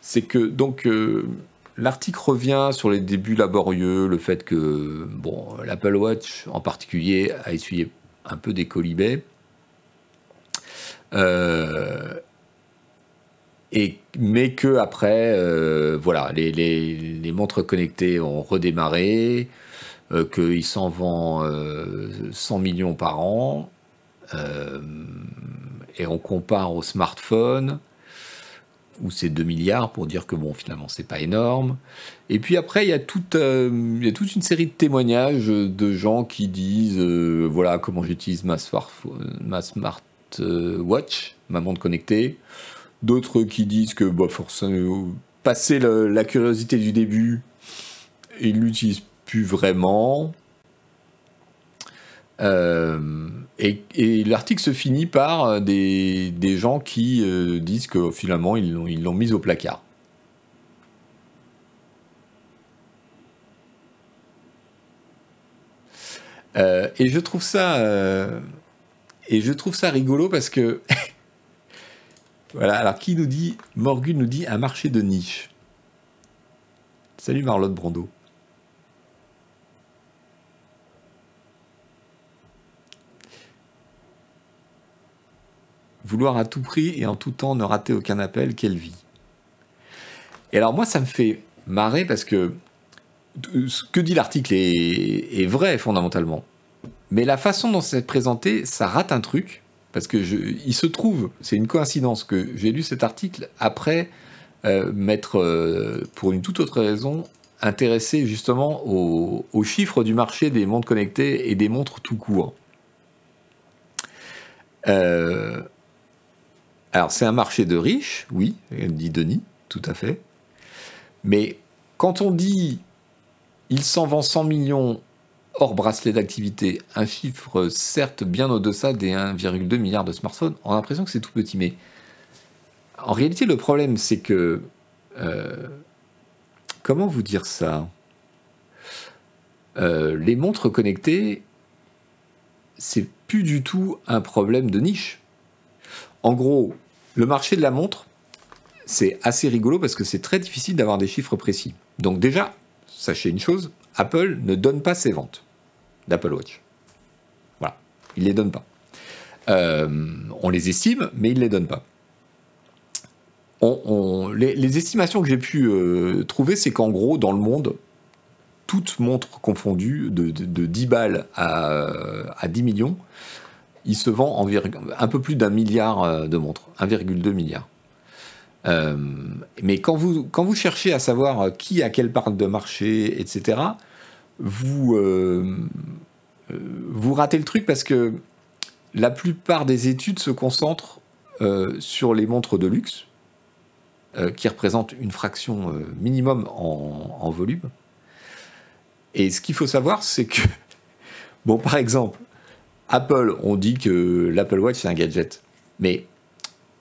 c'est que donc l'article revient sur les débuts laborieux, le fait que bon, l'Apple Watch en particulier a essuyé un peu des colibets. Mais que après, euh, voilà, les, montres connectées ont redémarré, euh, qu'il s'en vend 100 euh, millions par an, et on compare au smartphone où c'est 2 milliards pour dire que bon finalement c'est pas énorme. Et puis après il y a toute une série de témoignages de gens qui disent voilà comment j'utilise ma, ma smart watch, ma montre connectée. D'autres qui disent que, bah, forcément, passer la curiosité du début, ils l'utilisent plus vraiment. Euh, et, l'article se finit par euh, des, gens qui euh, disent que finalement ils l'ont, ils l'ont mise au placard. et je trouve ça et je trouve ça rigolo parce que Voilà, alors qui nous dit Morgan nous dit un marché de niche. Salut Marlotte Brando. Vouloir à tout prix et en tout temps ne rater aucun appel, quelle vie. Et alors moi ça me fait marrer parce que ce que dit l'article est vrai fondamentalement. Mais la façon dont c'est présenté, ça rate un truc parce que il se trouve, c'est une coïncidence que j'ai lu cet article après euh, m'être, euh, pour une toute autre raison, intéressé justement aux, chiffres du marché des montres connectées et des montres tout court. Euh, alors c'est un marché de riches, oui, dit Denis, tout à fait. Mais quand on dit il s'en vend 100 millions hors bracelet d'activité, un chiffre certes bien au-deçà des 1,2 milliard de smartphones, on a l'impression que c'est tout petit. Mais en réalité, le problème, c'est que... Euh, comment vous dire ça? Euh, Les montres connectées, c'est plus du tout un problème de niche. En gros, le marché de la montre, c'est assez rigolo parce que c'est très difficile d'avoir des chiffres précis. Donc déjà, sachez une chose, Apple ne donne pas ses ventes d'Apple Watch. Voilà, il ne les donne pas. Euh, on les estime, mais il ne les donne pas. les, estimations que j'ai pu euh, trouver, c'est qu'en gros, dans le monde, toutes montres confondues, de, 10 balles à, à, 10 millions, il se vend un peu plus d'un milliard euh, de montres, 1,2 milliard. Mais quand vous, quand vous cherchez à savoir qui a quelle part de marché, etc., vous, euh, euh, vous ratez le truc parce que la plupart des études se concentrent euh, sur les montres de luxe, qui représentent une fraction minimum en, volume. Et ce qu'il faut savoir, c'est que, bon, par exemple, Apple, on dit que l'Apple Watch, c'est un gadget. Mais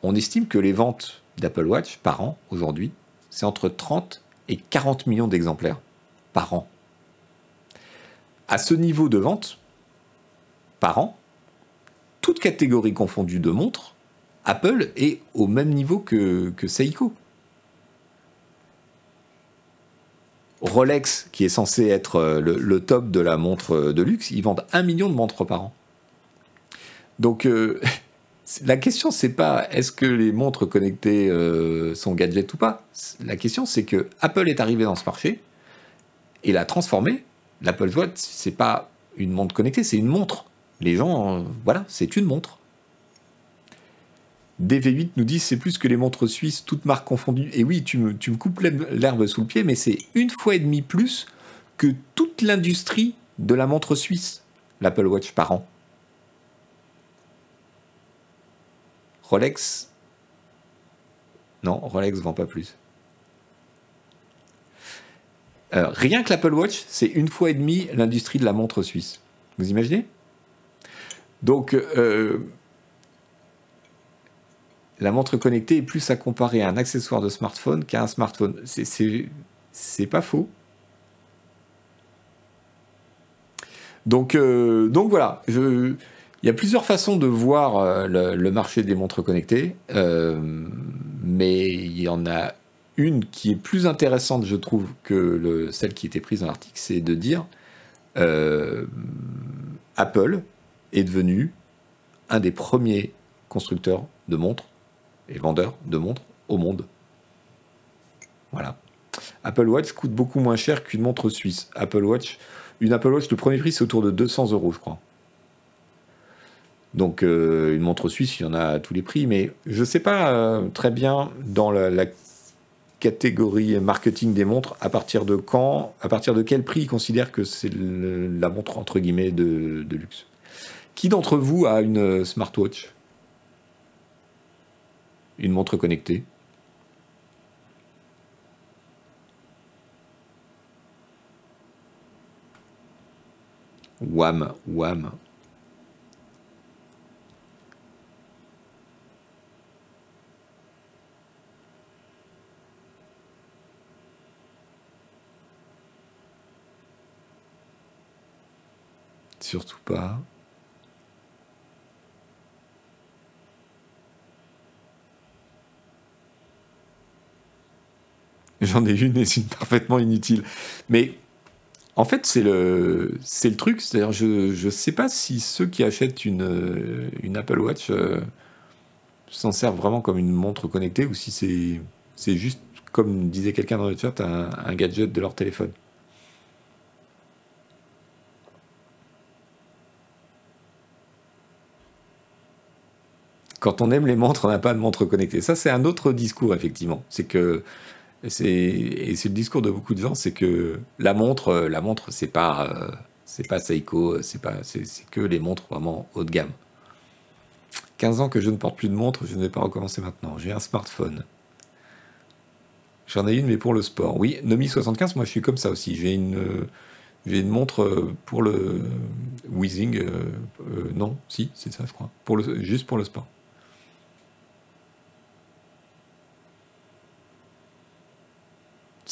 on estime que les ventes d'Apple Watch par an, aujourd'hui, c'est entre 30 et 40 millions d'exemplaires par an à ce niveau de vente, par an, toute catégorie confondue de montres, Apple est au même niveau que, Seiko. Rolex, qui est censé être euh, le, top de la montre de luxe, ils vendent un million de montres par an. Donc euh, la question c'est pas est-ce que les montres connectées euh, sont gadgets ou pas. La question c'est que Apple est arrivé dans ce marché et l'a transformé l'Apple Watch, c'est pas une montre connectée, c'est une montre. Les gens, euh, voilà, c'est une montre. DV8 nous dit c'est plus que les montres suisses, toutes marques confondues. Et oui, tu me, tu me coupes l'herbe sous le pied, mais c'est une fois et demi plus que toute l'industrie de la montre suisse, l'Apple Watch par an. Rolex? Non, Rolex vend pas plus. Euh, rien que l'Apple Watch, c'est une fois et demie l'industrie de la montre suisse. Vous imaginez? Donc, euh, la montre connectée est plus à comparer à un accessoire de smartphone qu'à un smartphone. C'est pas faux. Donc, euh, donc voilà, il y a plusieurs façons de voir euh, le, marché des montres connectées, mais il y en a une qui est plus intéressante, je trouve, que celle qui était prise dans l'article, c'est de dire Apple est devenu un des premiers constructeurs de montres et vendeurs de montres au monde. Voilà. Apple Watch coûte beaucoup moins cher qu'une montre suisse. Apple Watch, une Apple Watch, le premier prix, c'est autour de 200 euros, je crois. Donc, euh, une montre suisse, il y en a à tous les prix, mais je ne sais pas euh, très bien dans la, catégorie marketing des montres, à partir de quand, à partir de quel prix ils considèrent que c'est la montre entre guillemets de, luxe. Qui d'entre vous a une smartwatch? Une montre connectée? Wham, wham. Surtout pas. J'en ai une et c'est parfaitement inutile. Mais en fait, c'est le, c'est le truc. C'est-à-dire, je ne sais pas si ceux qui achètent une, Apple Watch euh, s'en servent vraiment comme une montre connectée ou si c'est, c'est juste, comme disait quelqu'un dans le chat, un gadget de leur téléphone. Quand on aime les montres, on n'a pas de montre connectée. Ça, c'est un autre discours, effectivement. C'est que et c'est le discours de beaucoup de gens, c'est que la montre, euh, la montre, c'est pas euh, c'est pas Seiko, c'est pas c'est que les montres vraiment haut de gamme. 15 ans que je ne porte plus de montre, je ne vais pas recommencer maintenant. J'ai un smartphone. J'en ai une, mais pour le sport. Oui, Nomi 75, moi je suis comme ça aussi. J'ai une, j'ai une montre pour le Weezing. non, si, c'est ça, je crois. Juste pour le sport.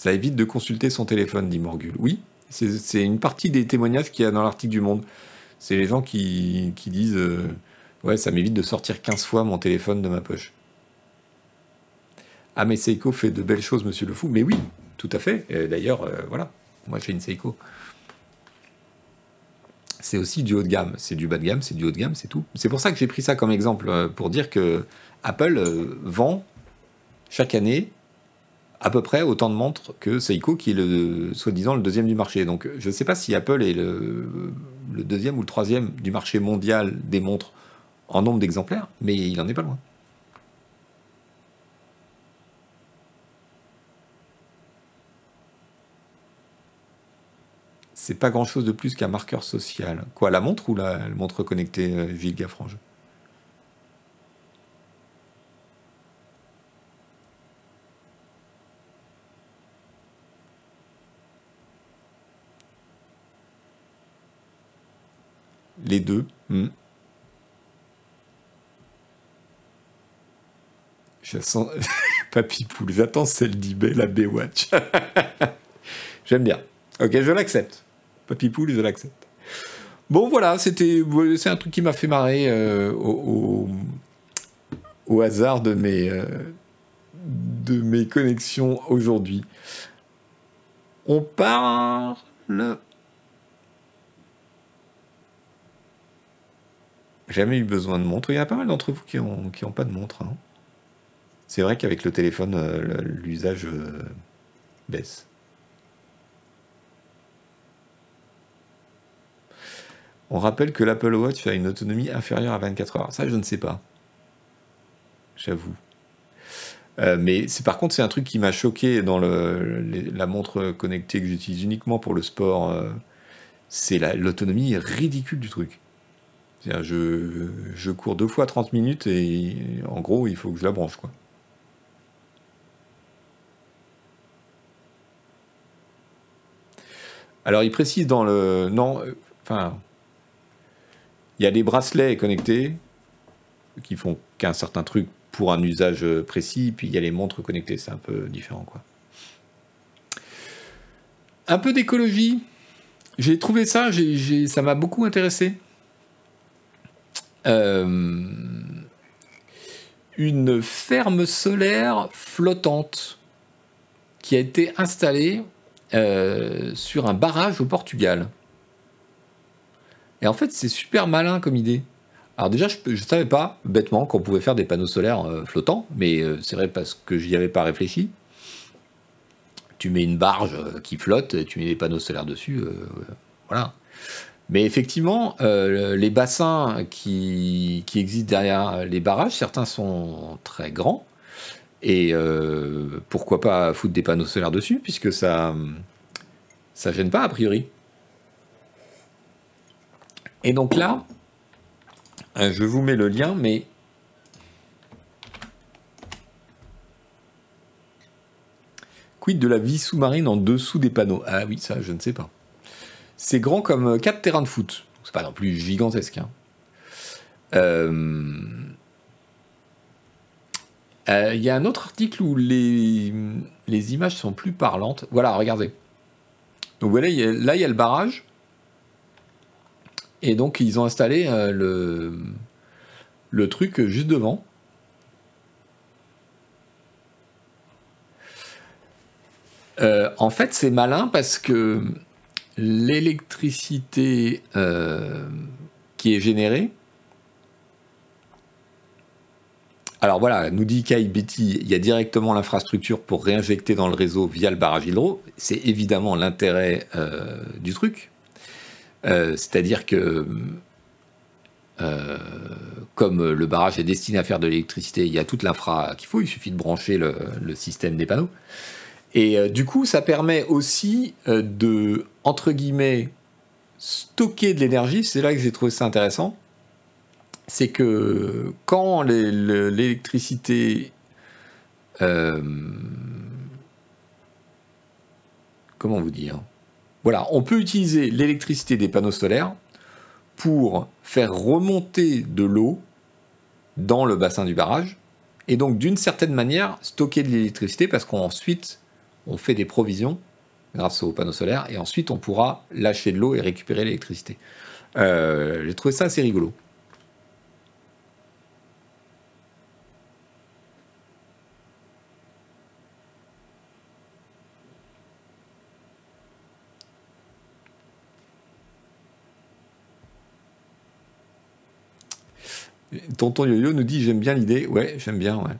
Ça évite de consulter son téléphone, dit Morgul. Oui, c'est une partie des témoignages qu'il y a dans l'article du Monde. C'est les gens qui, disent euh, Ouais, ça m'évite de sortir 15 fois mon téléphone de ma poche. Ah, mais Seiko fait de belles choses, monsieur le fou. Mais oui, tout à fait. D'ailleurs, euh, voilà, moi j'ai une Seiko. C'est aussi du haut de gamme. C'est du bas de gamme, c'est du haut de gamme, c'est tout. C'est pour ça que j'ai pris ça comme exemple, euh, pour dire que Apple vend chaque année à peu près autant de montres que Seiko, qui est le soi-disant le deuxième du marché. Donc je ne sais pas si Apple est le, deuxième ou le troisième du marché mondial des montres en nombre d'exemplaires, mais il n'en est pas loin. C'est pas grand chose de plus qu'un marqueur social. Quoi, la montre ou la, montre connectée, euh, Gilles Gaffrange Les deux. Hmm. Je sens... Papy Poule, j'attends celle d'eBay, la Baywatch. J'aime bien. Ok, je l'accepte. Papy Poule, je l'accepte. Bon, voilà, c'était, c'est un truc qui m'a fait marrer euh, au, hasard de mes, euh, de mes connexions aujourd'hui. On parle jamais eu besoin de montre. Il y a pas mal d'entre vous qui n'ont qui ont pas de montre. Hein. C'est vrai qu'avec le téléphone, euh, l'usage euh, baisse. On rappelle que l'Apple Watch a une autonomie inférieure à 24 heures. Ça, je ne sais pas. J'avoue. Euh, mais par contre, c'est un truc qui m'a choqué dans la montre connectée que j'utilise uniquement pour le sport. c'est l'autonomie ridicule du truc. Je, cours deux fois 30 minutes et en gros, il faut que je la branche. Quoi. Alors, il précise dans le. Non, enfin. Il y a des bracelets connectés qui font qu'un certain truc pour un usage précis, puis il y a les montres connectées, c'est un peu différent quoi. Un peu d'écologie. J'ai trouvé ça, ça m'a beaucoup intéressé. Euh, une ferme solaire flottante qui a été installée euh, sur un barrage au Portugal. Et en fait, c'est super malin comme idée. Alors déjà, je ne savais pas, bêtement, qu'on pouvait faire des panneaux solaires euh, flottants, mais c'est vrai parce que j'y avais pas réfléchi tu mets une barge qui flotte, et tu mets des panneaux solaires dessus, voilà. Mais effectivement, euh, les bassins qui, existent derrière les barrages, certains sont très grands. Et pourquoi pas foutre des panneaux solaires dessus, puisque ça ça gêne pas a priori. Et donc là, je vous mets le lien, mais Quid de la vie sous-marine en dessous des panneaux? Ah oui, ça, je ne sais pas. C'est grand comme 4 euh, terrains de foot. C'est pas non plus gigantesque. Hein. Euh, euh, il y a un autre article où les, les, images sont plus parlantes. Voilà, regardez. Donc voilà, là, il y a le barrage. Et donc, ils ont installé le, le truc juste devant. En fait, c'est malin parce que l'électricité euh, qui est générée. Alors voilà, nous dit Kai Betty, il y a directement l'infrastructure pour réinjecter dans le réseau via le barrage hydro. C'est évidemment l'intérêt euh, du truc. C'est-à-dire que comme le barrage est destiné à faire de l'électricité, il y a toute l'infra qu'il faut, il suffit de brancher le système des panneaux. Et euh, du coup, ça permet aussi euh, de, entre guillemets, stocker de l'énergie. C'est là que j'ai trouvé ça intéressant. C'est que quand l'électricité... Euh, comment vous dire? Voilà, on peut utiliser l'électricité des panneaux solaires pour faire remonter de l'eau dans le bassin du barrage et donc d'une certaine manière stocker de l'électricité parce qu'ensuite on fait des provisions grâce aux panneaux solaires, et ensuite on pourra lâcher de l'eau et récupérer l'électricité. Euh, j'ai trouvé ça assez rigolo. Tonton Yo-Yo nous dit j'aime bien l'idée. Ouais, j'aime bien, ouais.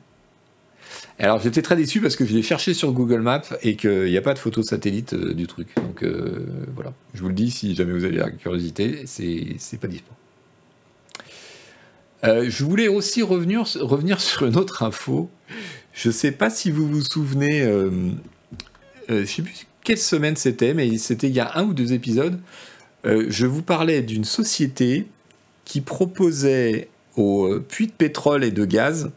Alors j'étais très déçu parce que je l'ai cherché sur Google Maps et qu'il n'y a pas de photo satellite euh, du truc. Donc euh, voilà, je vous le dis si jamais vous avez la curiosité, c'est pas dispo. Euh, je voulais aussi revenir, revenir sur une autre info. Je ne sais pas si vous vous souvenez, je ne sais plus quelle semaine c'était, mais c'était il y a un ou deux épisodes. je vous parlais d'une société qui proposait aux puits de pétrole et de gaz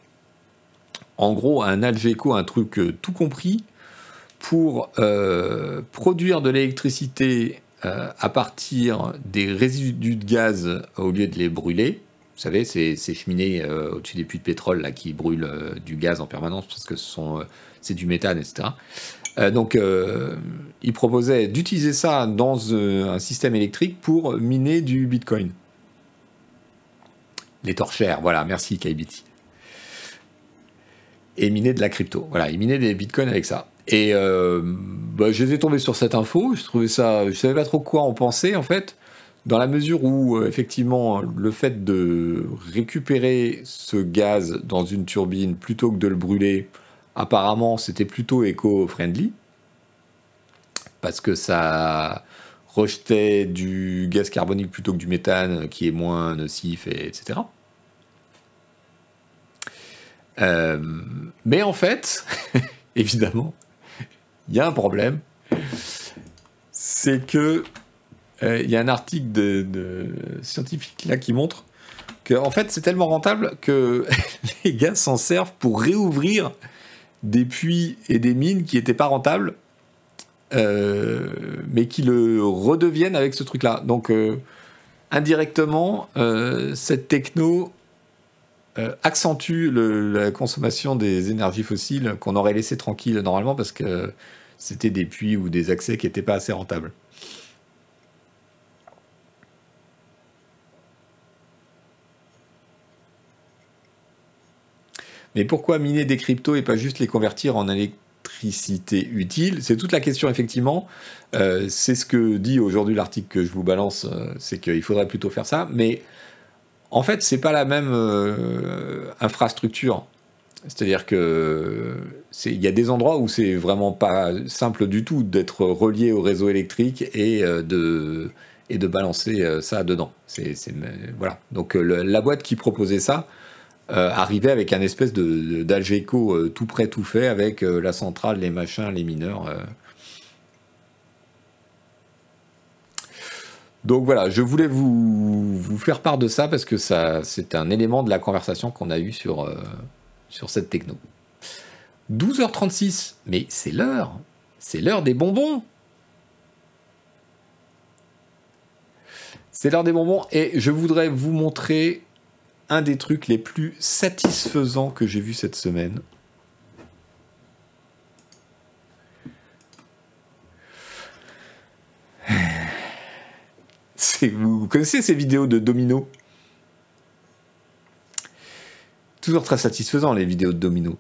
en gros un Algeco, un truc euh, tout compris, pour euh, produire de l'électricité euh, à partir des résidus de gaz au lieu de les brûler. Vous savez, ces, cheminées au-dessus des puits de pétrole qui brûlent du gaz en permanence parce que c'est du méthane, etc. donc, il proposait d'utiliser ça dans un système électrique pour miner du Bitcoin. Les torchères, voilà, merci KBT et miner de la crypto. Voilà, il minait des bitcoins avec ça. Et euh, bah, j'étais tombé sur cette info, je trouvais ça, je savais pas trop quoi en penser en fait, dans la mesure où euh, effectivement le fait de récupérer ce gaz dans une turbine plutôt que de le brûler, apparemment c'était plutôt éco-friendly, parce que ça rejetait du gaz carbonique plutôt que du méthane qui est moins nocif, et etc. Euh, mais en fait, évidemment, il y a un problème. C'est que euh, il y a un article de, scientifique là qui montre que en fait c'est tellement rentable que les gars s'en servent pour réouvrir des puits et des mines qui n'étaient pas rentables, euh, mais qui le redeviennent avec ce truc-là. Donc indirectement, cette techno accentue la consommation des énergies fossiles qu'on aurait laissé tranquille normalement parce que c'était des puits ou des accès qui n'étaient pas assez rentables. Mais pourquoi miner des cryptos et pas juste les convertir en électricité utile? C'est toute la question, effectivement. Euh, c'est ce que dit aujourd'hui l'article que je vous balance, euh, c'est qu'il faudrait plutôt faire ça. Mais en fait, c'est pas la même euh, infrastructure. C'est-à-dire que il y a des endroits où c'est vraiment pas simple du tout d'être relié au réseau électrique et de et de balancer ça dedans. C'est voilà. Donc la boîte qui proposait ça, euh, arriver avec un espèce de, d'Algeco euh, tout prêt, tout fait, avec euh, la centrale, les machins, les mineurs. Donc voilà, je voulais vous, faire part de ça parce que ça, c'est un élément de la conversation qu'on a eu sur, sur cette techno. 12h36, mais c'est l'heure, c'est l'heure des bonbons. C'est l'heure des bonbons et je voudrais vous montrer un des trucs les plus satisfaisants que j'ai vu cette semaine. Vous connaissez ces vidéos de domino? Toujours très satisfaisant les vidéos de domino.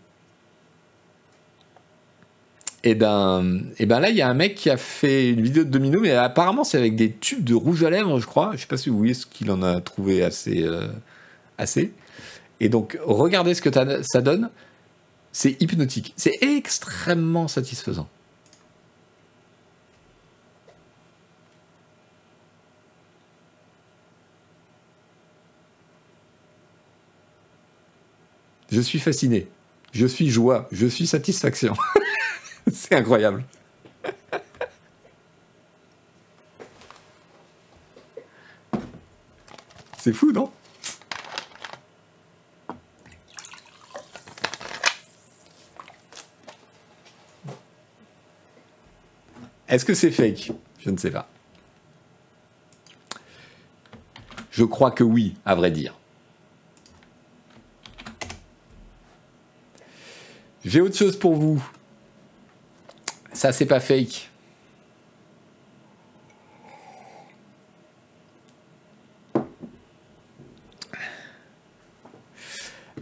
Et eh ben, et eh ben là, il y a un mec qui a fait une vidéo de domino, mais apparemment c'est avec des tubes de rouge à lèvres, je crois. Je sais pas si vous voyez ce qu'il en a trouvé assez. Euh, assez. Et donc, regardez ce que ça donne. C'est hypnotique. C'est extrêmement satisfaisant. Je suis fasciné. Je suis joie. Je suis satisfaction. C'est incroyable. C'est fou, non? Est-ce que c'est fake? Je ne sais pas. Je crois que oui, à vrai dire. J'ai autre chose pour vous. Ça, c'est pas fake.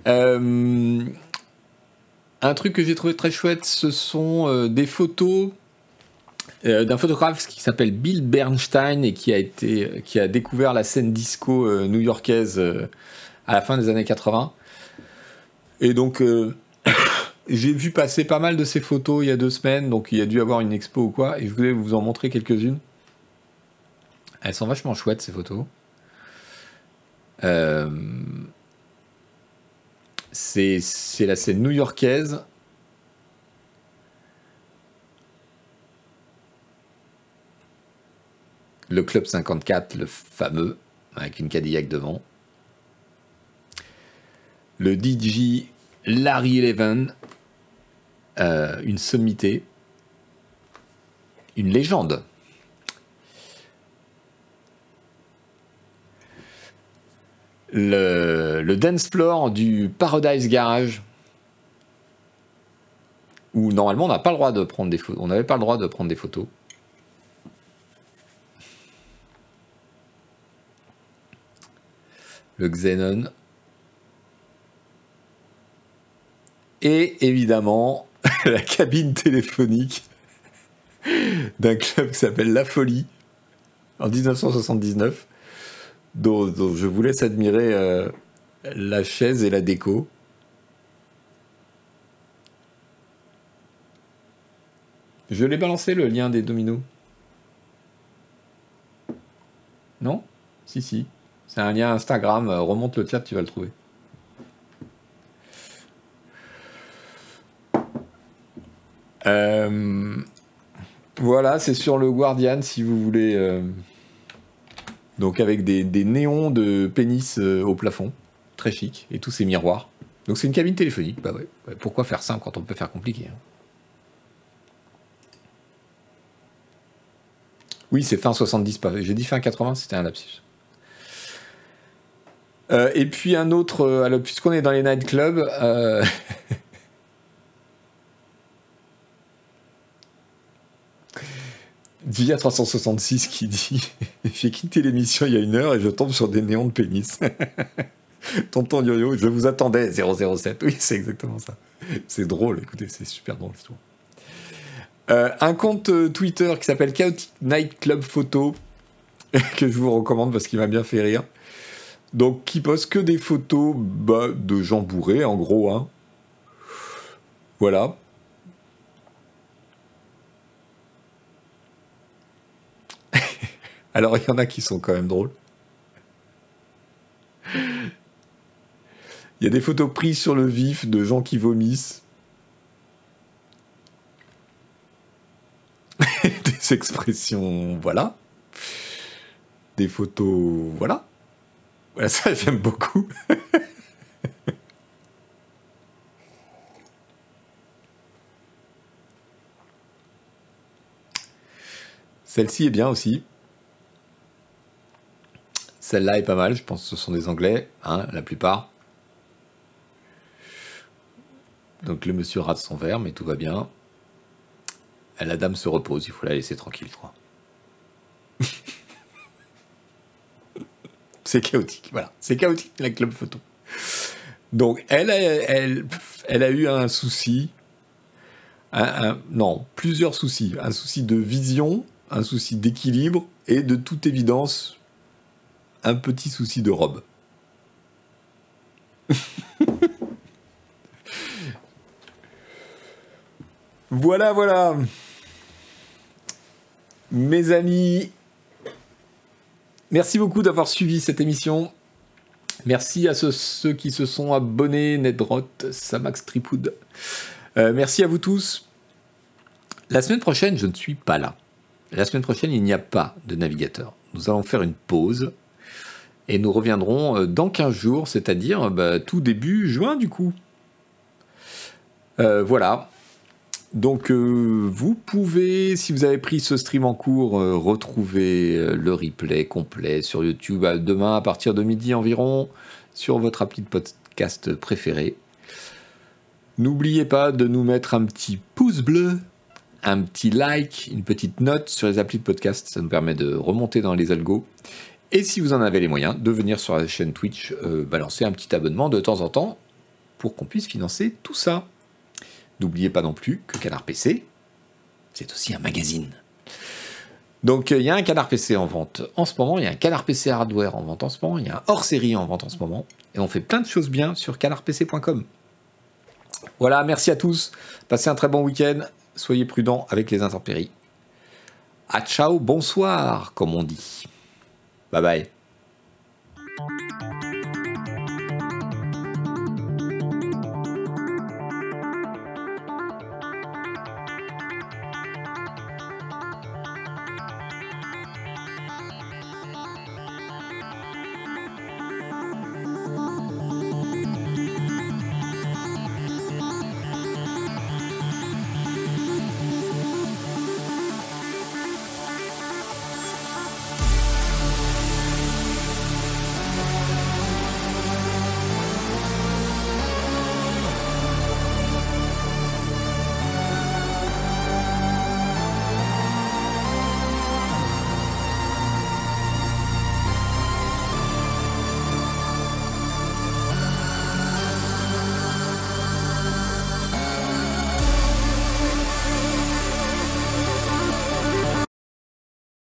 Euh, un truc que j'ai trouvé très chouette, ce sont euh, des photos euh, d'un photographe qui s'appelle Bill Bernstein et qui a, été, qui a découvert la scène disco new-yorkaise à la fin des années 80. Et donc, j'ai vu passer pas mal de ces photos il y a deux semaines, donc il y a dû avoir une expo ou quoi, et je voulais vous en montrer quelques-unes. Elles sont vachement chouettes ces photos. c'est la scène new-yorkaise le Club 54, le fameux, avec une Cadillac devant. Le DJ Larry Eleven, euh, une sommité, une légende. Le, dance floor du Paradise Garage, où normalement on n'a pas le droit de prendre des photos. On n'avait pas le droit de prendre des photos. le Xenon. Et évidemment, la cabine téléphonique d'un club qui s'appelle La Folie en 1979, dont, je vous laisse admirer euh, la chaise et la déco. Je l'ai balancé le lien des dominos. Non? Si, si. C'est un lien Instagram, euh, remonte le chat, tu vas le trouver. Euh, voilà, c'est sur le Guardian si vous voulez. Euh, donc avec des, néons de pénis au plafond, très chic, et tous ces miroirs. Donc c'est une cabine téléphonique, bah ouais. Pourquoi faire simple quand on peut faire compliqué hein Oui, c'est fin 70, j'ai dit fin 80, c'était un lapsus. Euh, et puis un autre, euh, puisqu'on est dans les nightclubs, euh... Via 366 qui dit J'ai quitté l'émission il y a une heure et je tombe sur des néons de pénis. Tonton Yo-Yo, je vous attendais 007. Oui, c'est exactement ça. C'est drôle, écoutez, c'est super drôle. Euh, un compte euh, Twitter qui s'appelle Chaotic Night Club Photo, que je vous recommande parce qu'il m'a bien fait rire. Donc, qui poste que des photos bah, de gens bourrés, en gros. Hein. Voilà. Alors, il y en a qui sont quand même drôles. Il y a des photos prises sur le vif de gens qui vomissent. des expressions, voilà. Des photos, voilà. Voilà, ça j'aime beaucoup. Celle-ci est bien aussi. Celle-là est pas mal, je pense que ce sont des Anglais, hein, la plupart. Donc le monsieur rate son verre, mais tout va bien. La dame se repose, il faut la laisser tranquille, je crois. c'est chaotique, voilà. C'est chaotique, la club photo. Donc, elle a, elle, elle a eu un souci. non, plusieurs soucis. Un souci de vision, un souci d'équilibre et de toute évidence, un petit souci de robe. voilà, voilà. Mes amis, merci beaucoup d'avoir suivi cette émission. Merci à ceux, qui se sont abonnés, Nedrot, Samax Tripoud. Euh, merci à vous tous. La semaine prochaine, je ne suis pas là. La semaine prochaine, il n'y a pas de navigateur. Nous allons faire une pause et nous reviendrons euh, dans 15 jours, c'est-à-dire bah, tout début juin du coup. Euh, voilà. Donc euh, vous pouvez, si vous avez pris ce stream en cours, euh, retrouver euh, le replay complet sur YouTube demain à partir de midi environ sur votre appli de podcast préféré. N'oubliez pas de nous mettre un petit pouce bleu, un petit like, une petite note sur les applis de podcast, ça nous permet de remonter dans les algos. Et si vous en avez les moyens, de venir sur la chaîne Twitch balancer un petit abonnement de temps en temps pour qu'on puisse financer tout ça. N'oubliez pas non plus que Canard PC, c'est aussi un magazine. Donc il y a un Canard PC en vente en ce moment, il y a un Canard PC Hardware en vente en ce moment, il y a un hors-série en vente en ce moment, et on fait plein de choses bien sur canardpc.com. Voilà, merci à tous, passez un très bon week-end, soyez prudents avec les intempéries. A ciao, bonsoir, comme on dit. Bye bye.